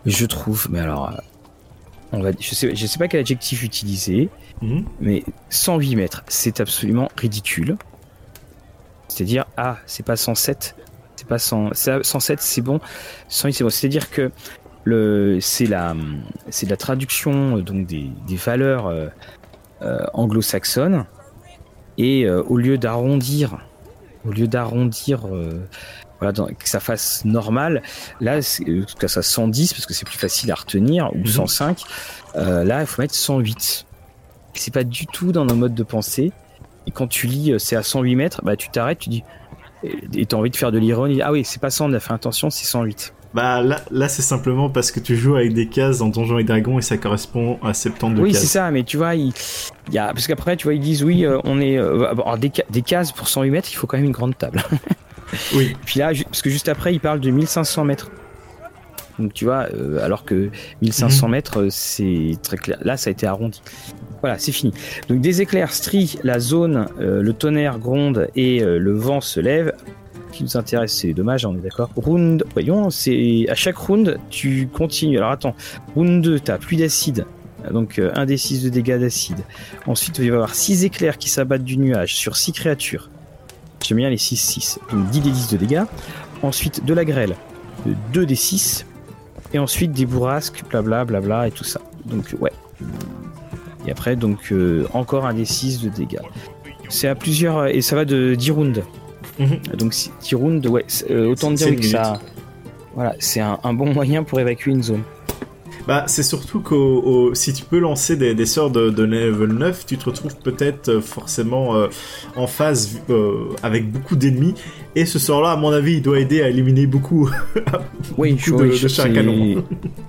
Je trouve, mais alors, euh, on va, je sais, je sais pas quel adjectif utiliser, Mhm. mais 108 mètres, c'est absolument ridicule. C'est-à-dire, ah, c'est pas 107, c'est pas 100, c'est- 107, c'est bon, 108, c'est bon. C'est-à-dire que le, c'est la, c'est la traduction euh, donc des, des valeurs euh, euh, anglo-saxonnes et euh, au lieu d'arrondir, au lieu d'arrondir, voilà, dans- que ça fasse normal, là, que ça soit 110 parce que c'est plus facile à retenir ou Mhm. 105. euh, là, il faut mettre 108. C'est pas du tout dans nos modes de pensée. Et quand tu lis, euh, c'est à 108 mètres, bah tu t'arrêtes, tu dis, et t'as envie de faire de l'ironie. Ah oui, c'est pas 100, on a fait attention, c'est 108. Bah là, là c'est simplement parce que tu joues avec des cases dans Donjons et Dragons et ça correspond à 70 oui, cases. c'est ça, mais tu vois, il, il y a, parce qu'après, tu vois, ils disent, oui, euh, on est, euh, bon, alors, des, ca- des cases pour 108 mètres, il faut quand même une grande table. Oui. Puis là, parce que juste après, il parle de 1500 mètres. Donc tu vois, euh, alors que Mhm. 1500 mètres, euh, c'est très clair. Là, ça a été arrondi. Voilà, c'est fini. Donc des éclairs strient la zone, euh, le tonnerre gronde et euh, le vent se lève. Ce qui nous intéresse, c'est les dommages, on est d'accord. Round, voyons, c'est à chaque round, tu continues. Alors attends, round 2, t'as plus d'acide, donc euh, un des 6 de dégâts d'acide. Ensuite, il va y avoir 6 éclairs qui s'abattent du nuage sur 6 créatures. J'aime bien les 6-6. Donc 10 des 10 de dégâts. Ensuite, de la grêle, 2 des 6. Et ensuite, des bourrasques, blabla, blabla, et tout ça. Donc, ouais. Et après, donc, euh, encore un des 6 de dégâts. C'est à plusieurs. Et ça va de 10 rounds. Mhm. Donc, 10 rounds, ouais. euh, autant dire que ça. Voilà, c'est un, un bon moyen pour évacuer une zone. Bah, c'est surtout que si tu peux lancer des, des sorts de, de level 9, tu te retrouves peut-être euh, forcément euh, en phase avec beaucoup d'ennemis. Et ce sort-là, à mon avis, il doit aider à éliminer beaucoup, Oui, beaucoup de, oui, de canon.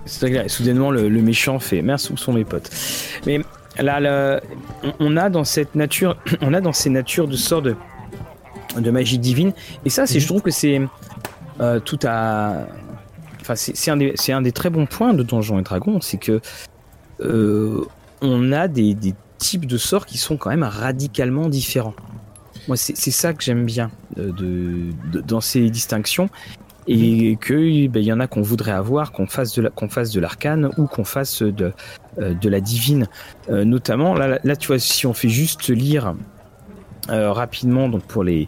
C'est clair. Et soudainement, le, le méchant fait Merci, où sont mes potes Mais là, là, on- on a dans cette nature, on a dans ces natures de sorts de, de magie divine. Et ça, c'est, Mhm. je trouve que c'est euh, tout à. Enfin, c'est un, des- c'est un des très bons points de Donjons et Dragons, c'est que euh, on a des, des types de sorts qui sont quand même radicalement différents. Moi, c'est ça que j'aime bien euh, de, de- dans ces distinctions. Et que ben, y en a qu'on voudrait avoir, qu'on fasse de la- qu'on fasse de l'arcane ou qu'on fasse de, euh, de la divine. Euh, notamment, là, tu vois, si on fait juste lire euh, rapidement, donc pour les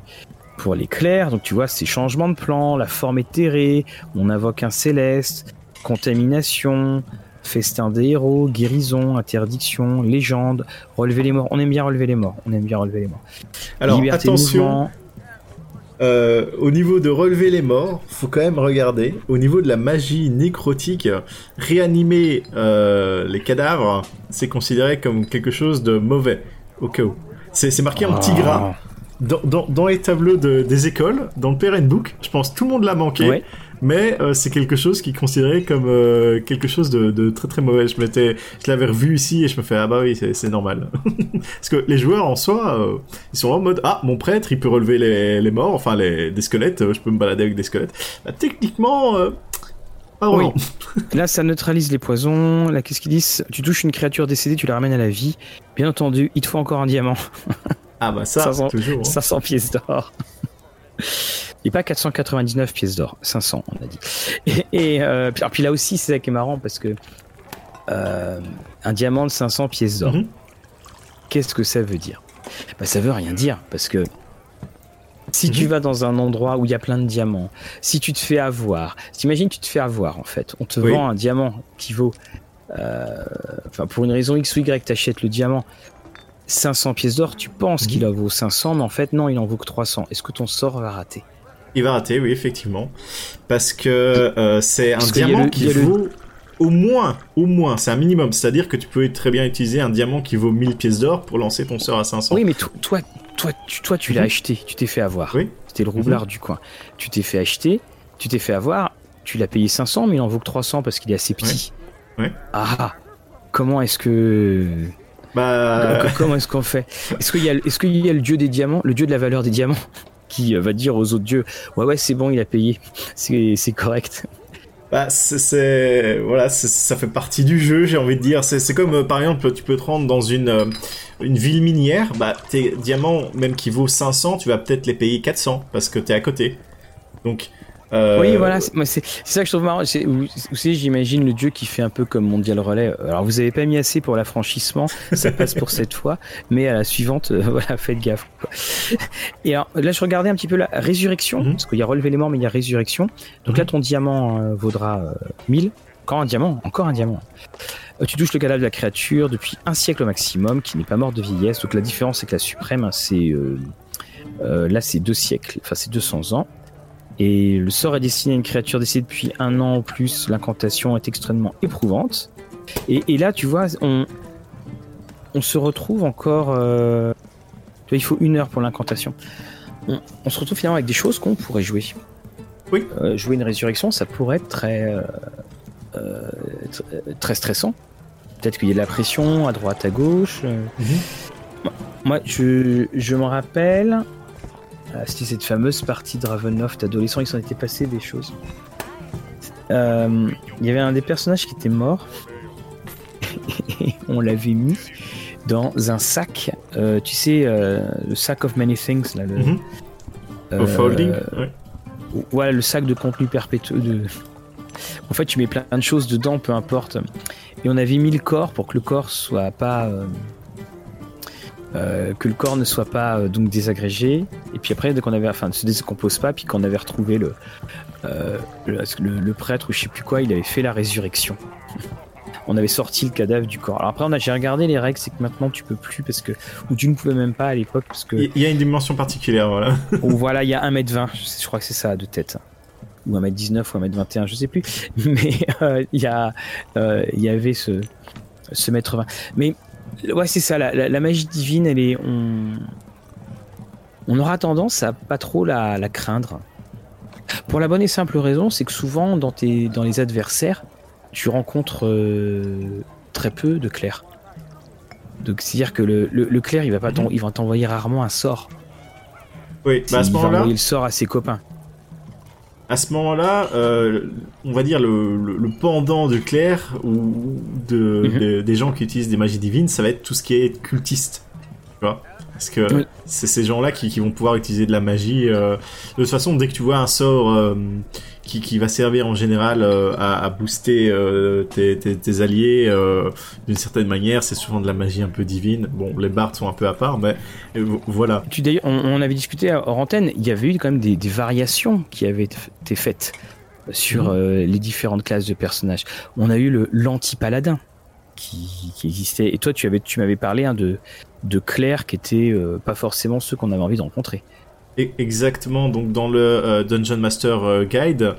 pour les clercs, donc tu vois, c'est changement de plan, la forme éthérée, on invoque un céleste, contamination, festin des héros, guérison, interdiction, légende, relever les morts. On aime bien relever les morts. On aime bien relever les morts. Alors, Liberté attention. Euh, au niveau de relever les morts, faut quand même regarder. Au niveau de la magie nécrotique, réanimer euh, les cadavres, c'est considéré comme quelque chose de mauvais, au cas où. C'est marqué en petit Ah. gras. Dans, dans, dans les tableaux de- des écoles, dans le parent book, je pense que tout le monde l'a manqué, Ouais. Mais euh, c'est quelque chose qui est considéré comme euh, quelque chose de, de très très mauvais. Je m'étais, je l'avais revu ici et je me fais ah bah oui c'est normal. Parce que les joueurs en soi, euh, ils sont en mode ah mon prêtre il peut relever les, les morts, enfin les des squelettes, je peux me balader avec des squelettes. Bah, techniquement, pas vraiment. Là, ça neutralise les poisons. Là, qu'est-ce qu'ils disent? Tu touches une créature décédée, tu la ramènes à la vie. Bien entendu, il te faut encore un diamant. Ah bah ça, Ça sent- toujours. hein. 500 pièces d'or. Et pas 499 pièces d'or. 500, on a dit. Et, et, euh, puis, alors, puis là aussi, c'est ça qui est marrant parce que euh, un diamant de 500 pièces d'or, Mhm. qu'est-ce que ça veut dire? Bah, Ça veut rien dire parce que si tu Mhm. vas dans un endroit où il y a plein de diamants, si tu te fais avoir, t'imagines tu te fais avoir en fait, on te Oui. vend un diamant qui vaut, euh, enfin pour une raison X ou Y, t'achètes le diamant 500 pièces d'or, tu penses Mhm. qu'il en vaut 500, mais en fait non, il en vaut que 300. Est-ce que ton sort va rater? Il va rater, oui, effectivement. Parce que euh, c'est un diamant le- qui le- vaut au moins, au moins, c'est un minimum. C'est-à-dire que tu peux très bien utiliser un diamant qui vaut 1000 pièces d'or pour lancer ton sort à 500. Oui, mais to- toi, toi, tu, toi, tu l'as Mhm. acheté, tu t'es fait avoir. Oui. Mhm. C'était le roublard du coin. Tu t'es fait acheter, tu t'es fait avoir, tu l'as payé 500, mais il en vaut que 300 parce qu'il est assez petit. Ouais. Ouais. Ah, comment est-ce que Bah, Co- Comment est-ce qu'on fait? Est-ce qu'il y, a le- est-ce qu'il y a le dieu des diamants, le dieu de la valeur des diamants, qui euh, va dire aux autres dieux Ouais, ouais, c'est bon, il a payé, c'est correct. bah c'est- voilà, ça fait partie du jeu, j'ai envie de dire. C'est c'est comme, euh, par exemple, tu peux te rendre dans une, euh, une ville minière, bah, tes diamants, même qui vaut 500, tu vas peut-être les payer 400 parce que t'es à côté. Donc, euh, Oui, voilà, c'est ça que je trouve marrant. Vous, vous savez, j'imagine le dieu qui fait un peu comme Mondial Relais. Alors, vous avez pas mis assez pour l'affranchissement, ça passe pour cette fois, mais à la suivante, euh, voilà, faites gaffe. quoi. Et alors, là, je regardais un petit peu la résurrection, Mhm. parce qu'il y a relevé les morts, mais il y a résurrection. Donc là, ton diamant euh, vaudra euh, 1000. Encore un diamant, encore un diamant. Tu touches le cadavre de la créature depuis un siècle au maximum, qui n'est pas morte de vieillesse. Donc la différence, c'est que la suprême, hein, c'est euh, là, c'est deux siècles, enfin c'est 200 ans. Et le sort est destiné à une créature décédée depuis un an ou plus. L'incantation est extrêmement éprouvante. Et, et là, tu vois, on, on se retrouve encore. euh, il faut une heure pour l'incantation. On, on se retrouve finalement avec des choses qu'on pourrait jouer. Oui. Euh, jouer une résurrection, ça pourrait être très, euh, tr- très stressant. Peut-être qu'il y a de la pression à droite, à gauche. Mhm. Moi, je, je me rappelle. Ah, C'était cette fameuse partie de Ravenloft adolescent, il s'en était passé des choses. Euh, Il y avait un des personnages qui était mort. Et on l'avait mis dans un sac. euh, tu sais, euh, le sac of many things. Là, le, Mhm. euh, folding, ouais. voilà, le sac de contenu perpétuel. De... En fait, tu mets plein de choses dedans, peu importe. Et on avait mis le corps pour que le corps soit pas. Euh, que le corps ne soit pas euh, donc désagrégé. Et puis après, dès qu'on avait. Enfin, ne se décompose pas, puis qu'on avait retrouvé le, euh, le, le- le prêtre ou je sais plus quoi, il avait fait la résurrection. On avait sorti le cadavre du corps. Alors après, on a, j'ai regardé les règles, c'est que maintenant tu peux plus parce que. Ou tu ne pouvais même pas à l'époque parce que. Il y a une dimension particulière, voilà. Ou voilà, il y a 1m20, je je crois que c'est ça de tête. Ou 1m19 ou 1m21, je sais plus. Mais euh, il y, a, euh, y avait ce, ce mètre 20. Mais ouais, c'est ça, la, la- la magie divine, elle est. On, on aura tendance à pas trop la, la craindre. Pour la bonne et simple raison, c'est que souvent, dans, tes, dans les adversaires, tu rencontres euh, très peu de clercs. Donc, c'est-à-dire que le, le, le clerc, il va pas va t'envoyer rarement un sort. Oui, bah à ce il va moment-là, envoyer le sort à ses copains. À ce moment-là, euh, on va dire le, le, le pendant de clair ou de, Mhm. de- des gens qui utilisent des magies divines, ça va être tout ce qui est cultiste. Tu vois? Parce que Oui. c'est ces gens-là qui, qui vont pouvoir utiliser de la magie. euh, de toute façon, dès que tu vois un sort euh, qui, qui va servir en général euh, à, à booster euh, tes, tes, tes alliés euh, d'une certaine manière, c'est souvent de la magie un peu divine. Bon, les bards sont un peu à part, mais voilà. Tu d'ailleurs, on, on avait discuté hors antenne, il y avait eu quand même des, des variations qui avaient été faites sur Mhm. les différentes classes de personnages. On a eu le l'anti-paladin qui, qui existait. Et toi, tu avais, tu m'avais parlé hein, de de clercs qui étaient euh, pas forcément ceux qu'on avait envie de rencontrer. E- Exactement, donc dans le euh, Dungeon Master euh, Guide,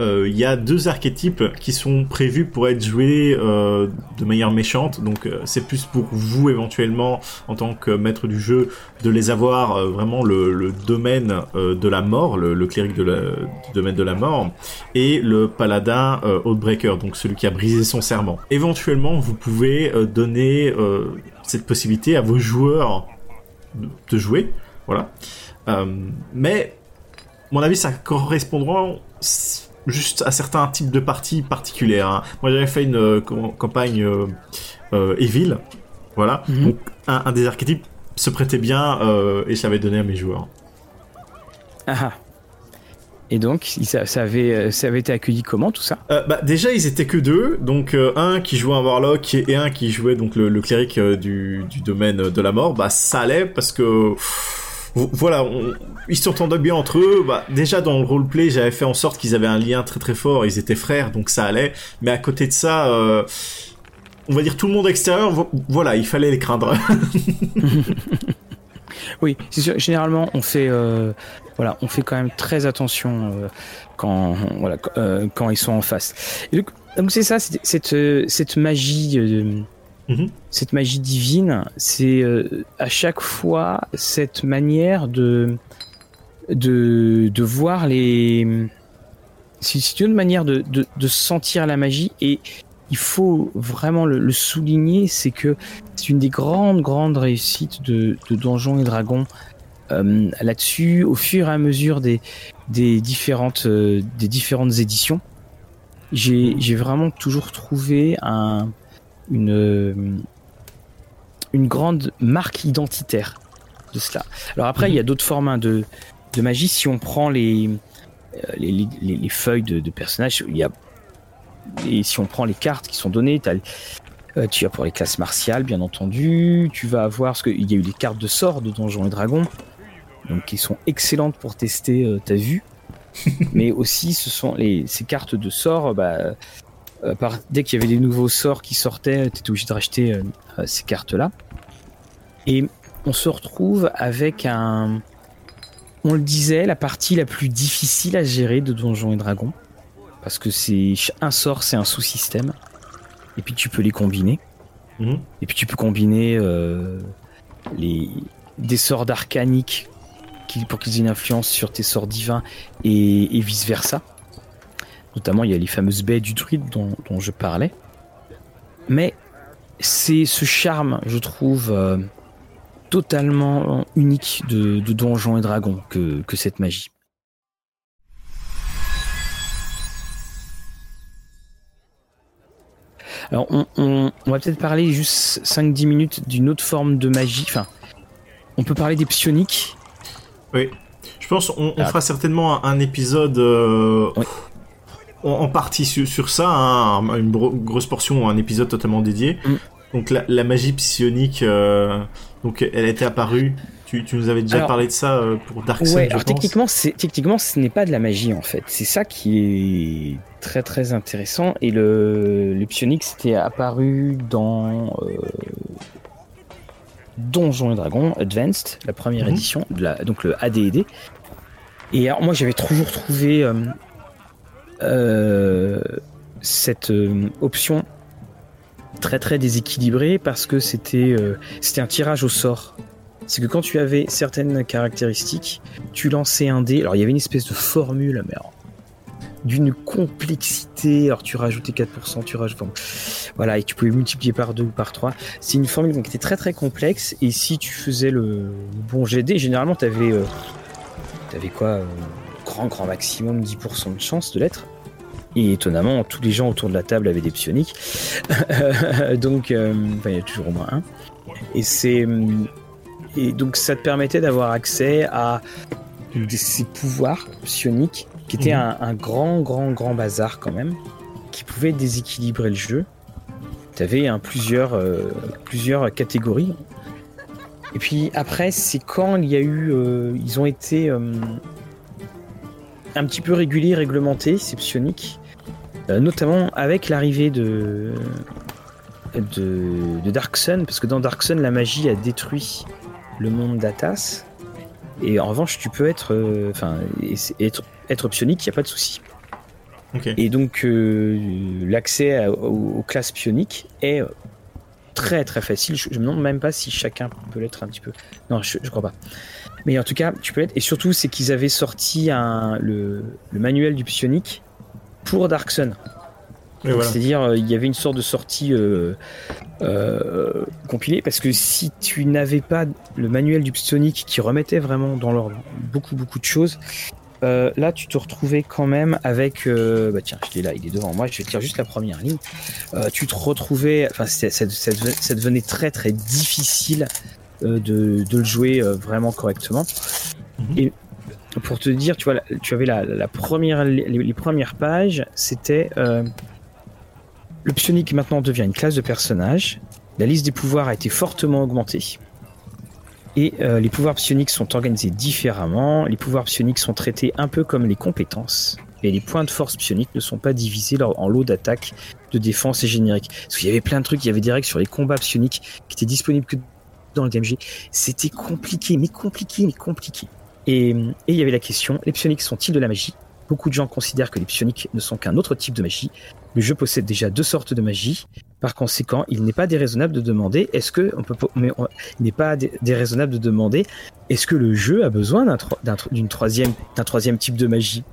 euh, il y a deux archétypes qui sont prévus pour être joués de manière méchante, donc c'est plus pour vous éventuellement en tant que maître du jeu de les avoir vraiment le, domaine de la mort, le, cléric de du domaine de la mort, et le paladin Oathbreaker, donc celui qui a brisé son serment. Éventuellement, vous pouvez donner cette possibilité à vos joueurs de, de jouer, voilà. Euh, mais, à mon avis, ça correspondra juste à certains types de parties particulières. hein. Moi, j'avais fait une euh, campagne euh, euh, Evil, voilà. Mhm. Donc, un, un des archétypes se prêtait bien et je l'avais donné à mes joueurs. Ah ah. Et donc, ça, ça avait, ça avait été accueilli comment tout ça? Bah, déjà, ils étaient que deux, donc un qui jouait un warlock et, et un qui jouait donc le, le cléric du, du domaine de la mort. Bah, ça allait parce que pff, voilà, on- ils s'entendaient bien entre eux. Bah, déjà dans le roleplay, j'avais fait en sorte qu'ils avaient un lien très très fort. Ils étaient frères, donc ça allait. Mais à côté de ça, euh, on va dire tout le monde extérieur, vo- voilà, il fallait les craindre. Oui. Généralement, on fait, euh, voilà, on fait quand même très attention euh, quand, voilà, quand, ils sont en face. Et donc, c'est ça, cette, cette magie, Mhm. cette magie divine, c'est euh, à chaque fois cette manière de, de, de voir les. C'est une manière de, de, de sentir la magie et il faut vraiment le, le souligner, c'est que c'est une des grandes, grandes réussites de, de Donjons et Dragons euh, là-dessus, au fur et à mesure des, des, différentes, euh, des différentes éditions. J'ai j'ai vraiment toujours trouvé un, une, euh, une grande marque identitaire de cela. Alors après, il y a d'autres formes hein, de, de magie. Si on prend les, euh, les, les, les- les feuilles de, de personnages, il y a et si on prend les cartes qui sont données, euh, tu as pour les classes martiales, bien entendu. Tu vas avoir, parce qu'il y a eu les cartes de sorts de Donjons et Dragons, donc qui sont excellentes pour tester euh, ta vue. Mais aussi, ce sont les, ces cartes de sorts. Bah, euh, par, dès qu'il y avait des nouveaux sorts qui sortaient, tu étais obligé de racheter euh, euh, ces cartes-là. Et on se retrouve avec un. On le disait, la partie la plus difficile à gérer de Donjons et Dragons. Parce que c'est un sort, c'est un sous-système. Et puis tu peux les combiner. Mhm. Et puis tu peux combiner euh, les, des sorts d'arcanique pour qu'ils aient une influence sur tes sorts divins et, et vice versa. Notamment, il y a les fameuses baies du druide dont, dont je parlais. Mais c'est ce charme, je trouve, euh, totalement unique de, de Donjons et Dragons que, que cette magie. Alors, on, on- on va peut-être parler juste 5-10 minutes d'une autre forme de magie. Enfin, on peut parler des psioniques. Oui. Je pense on, on Ah. fera certainement un, un épisode euh, Oui. En, partie sur, ça, hein, une grosse portion, un épisode totalement dédié. Mm. Donc la, magie psionique, euh, donc elle était apparue. Tu, tu nous avais déjà parlé de ça euh, pour Dark Sun. Ouais, alors techniquement, techniquement, ce n'est pas de la magie en fait. C'est ça qui est très très intéressant. Et le, le psionique, c'était apparu dans euh, Donjons et Dragons Advanced, la première mhm. édition, de la, donc le AD&D. Et alors moi, j'avais toujours trouvé euh, cette option très très déséquilibré parce que c'était euh, c'était un tirage au sort. C'est que quand tu avais certaines caractéristiques, tu lançais un dé. Alors il y avait une espèce de formule, mais d'une complexité. Alors tu rajoutais 4%, tu rajoutes. voilà, et tu pouvais multiplier par 2 ou par 3. C'est une formule qui était très très complexe. Et si tu faisais le bon GD, généralement tu avais, euh, quoi euh, Grand grand maximum 10% de chance de l'être. Et étonnamment, tous les gens autour de la table avaient des psioniques. donc, euh, il y a toujours au moins un. Et c'est. Et donc, ça te permettait d'avoir accès à ces pouvoirs psioniques qui étaient mhm. un, grand, grand, grand bazar quand même, qui pouvait déséquilibrer le jeu. Tu avais hein, plusieurs, euh, plusieurs catégories. Et puis après, c'est quand il y a eu. Euh, ils ont été un petit peu réguliers, réglementés, ces psioniques. Euh, notamment avec l'arrivée de, de, Dark Sun, parce que dans Dark Sun, la magie a détruit le monde d'Atas. Et en revanche, tu peux être, euh, enfin, être, être psionique, il n'y a pas de souci. Et donc, euh, l'accès aux, classes pioniques est très très facile. Je, me demande même pas si chacun peut l'être un petit peu. Non, je, je crois pas. Mais en tout cas, tu peux être. Et surtout, c'est qu'ils avaient sorti un, le, le, manuel du psionique pour Dark Sun. C'est-à-dire, euh, il y avait une sorte de sortie euh, euh, compilée, parce que si tu n'avais pas le manuel du Psionic qui remettait vraiment dans l'ordre beaucoup, beaucoup de choses, là, tu te retrouvais quand même avec. bah tiens, je l'ai là, il est devant moi, je vais dire juste la première ligne. tu te retrouvais. Enfin, ça, devenait très, très difficile de, le jouer vraiment correctement. Mhm. Et pour te dire, tu vois, tu avais la, première, les, premières pages, c'était euh, le psionique maintenant devient une classe de personnage. La liste des pouvoirs a été fortement augmentée. Et euh, les pouvoirs psioniques sont organisés différemment. Les pouvoirs psioniques sont traités un peu comme les compétences. Et les points de force psioniques ne sont pas divisés en lots d'attaque, de défense et générique. Parce qu'il y avait plein de trucs, il y avait des règles sur les combats psioniques qui étaient disponibles que dans le DMG. C'était compliqué, mais compliqué, mais compliqué. Et, il y avait la question, les psioniques sont-ils de la magie? Beaucoup de gens considèrent que les psioniques ne sont qu'un autre type de magie. Le jeu possède déjà deux sortes de magie. Par conséquent, il n'est pas déraisonnable de demander est-ce que on peut mais il n'est pas déraisonnable de demander est-ce que le jeu a besoin d'un d'une troisième d'un troisième type de magie?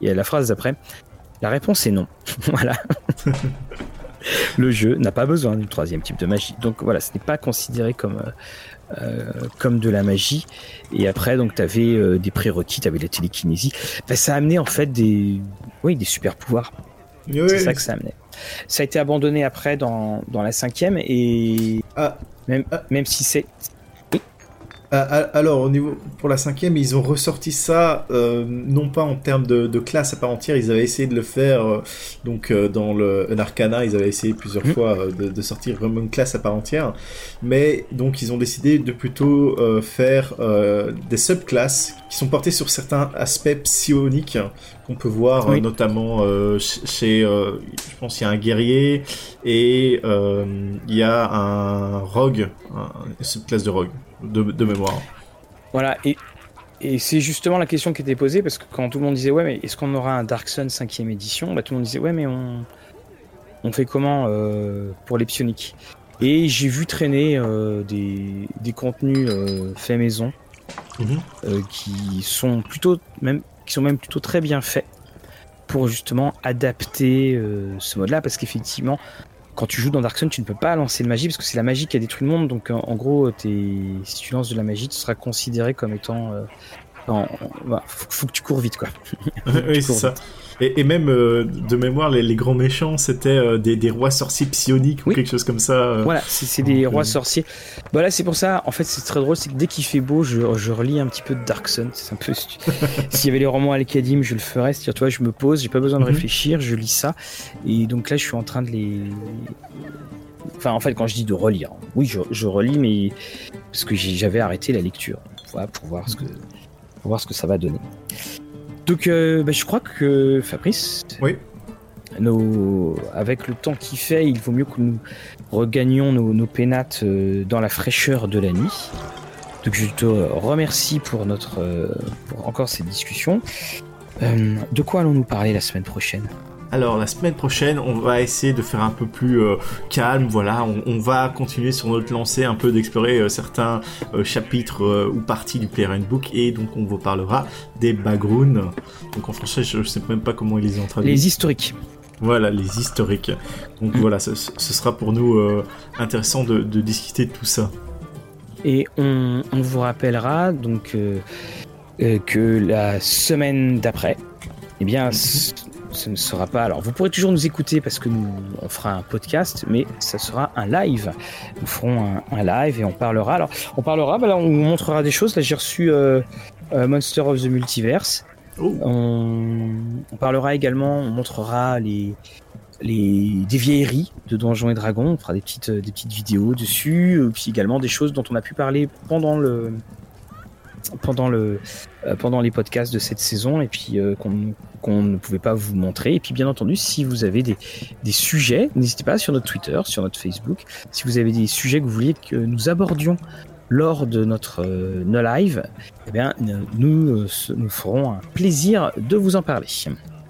Et la phrase d'après, la réponse est non. voilà. le jeu n'a pas besoin d'une troisième type de magie. Donc voilà, ce n'est pas considéré comme euh, euh, comme de la magie. Et après, donc, tu avais euh, des prérequis, tu avais la télékinésie. ça a amené en fait des, oui, des super pouvoirs. c'est ça que ça a amené. Ça a été abandonné après dans, dans la cinquième et ah. même, ah. même si c'est alors, au niveau pour la cinquième, ils ont ressorti ça euh, non pas en termes de, de, classe à part entière. Ils avaient essayé de le faire euh, donc euh, dans le un Arcana. Ils avaient essayé plusieurs mmh. fois de, de, sortir vraiment une classe à part entière. Mais donc ils ont décidé de plutôt faire des subclasses qui sont portées sur certains aspects psioniques qu'on peut voir notamment chez, je pense, il y a un guerrier et il y a un rogue, une subclasse de rogue de, mémoire. Voilà, et, et c'est justement la question qui était posée, parce que quand tout le monde disait, ouais, mais est-ce qu'on aura un Dark Sun 5ème édition bah, Tout le monde disait, ouais, mais on, on fait comment euh, pour les psioniques? Et j'ai vu traîner euh, des, des, contenus euh, faits maison, mhm. qui sont plutôt, même, qui sont même plutôt très bien faits pour justement adapter ce mode-là, parce qu'effectivement, quand tu joues dans Dark Sun, tu ne peux pas lancer de magie parce que c'est la magie qui a détruit le monde. Donc en, gros, si tu lances de la magie, tu seras considéré comme étant bah, faut, que tu cours vite, quoi. oui, c'est ça. Et, même euh, de mémoire, les, grands méchants, c'était euh, des, rois sorciers psioniques ou quelque chose comme ça. Euh. Voilà, c'est des rois sorciers. Voilà, c'est pour ça. En fait, c'est très drôle, c'est que dès qu'il fait beau, je, relis un petit peu de Dark Sun. C'est un peu. S'il y avait les romans Al-Kadim, je le ferais. C'est-à-dire, tu vois, je me pose, j'ai pas besoin de mhm. réfléchir, je lis ça. Et donc là, je suis en train de les. Enfin, en fait, quand je dis de relire, oui, je, relis, mais parce que j'avais arrêté la lecture, voilà, pour voir ce que, pour voir ce que ça va donner. Donc, euh, bah, je crois que Fabrice. Oui. Nos... Avec le temps qui fait, il vaut mieux que nous regagnions nos, pénates euh, dans la fraîcheur de la nuit. Donc, je te remercie pour notre, euh, pour encore cette discussion. de quoi allons-nous parler la semaine prochaine? Alors la semaine prochaine, on va essayer de faire un peu plus euh, calme. Voilà, on, va continuer sur notre lancée, un peu d'explorer euh, certains euh, chapitres ou parties du Player Book, et donc on vous parlera des backgrounds. Donc en français, je, ne sais même pas comment ils les ont traduits. Les historiques. Voilà, les historiques. Donc mm. voilà, ce, sera pour nous intéressant de, discuter de tout ça. Et on, vous rappellera donc que la semaine d'après, eh bien, mm-hmm ce ne sera pas. Alors, vous pourrez toujours nous écouter parce que nous, on fera un podcast, mais ça sera un live. Nous ferons un, live et on parlera. Alors, on parlera, bah là, on vous montrera des choses. Là, j'ai reçu euh, euh, Monster of the Multiverse. Oh. On, parlera également, on montrera les, les, des vieilleries de Donjons et Dragons. On fera des petites, des petites vidéos dessus, puis également des choses dont on a pu parler pendant le, pendant, le, euh, pendant les podcasts de cette saison et puis euh, qu'on ne pouvait pas vous montrer. Et puis bien entendu, si vous avez des, sujets, n'hésitez pas sur notre Twitter, sur notre Facebook, si vous avez des sujets que vous vouliez que nous abordions lors de notre euh, live, eh bien, nous, nous ferons un plaisir de vous en parler.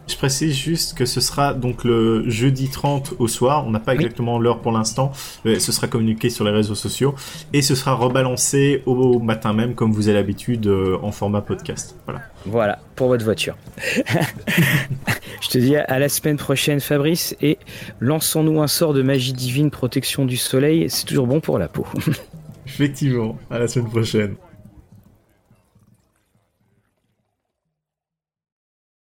Je précise juste que ce sera donc le jeudi 30 au soir. On n'a pas exactement l'heure pour l'instant. Ce sera communiqué sur les réseaux sociaux et ce sera rebalancé au matin même, comme vous avez l'habitude, euh, en format podcast. Voilà. Voilà, pour votre voiture. Je te dis à la semaine prochaine, Fabrice, et lançons-nous un sort de magie divine, protection du soleil. C'est toujours bon pour la peau. Effectivement, à la semaine prochaine.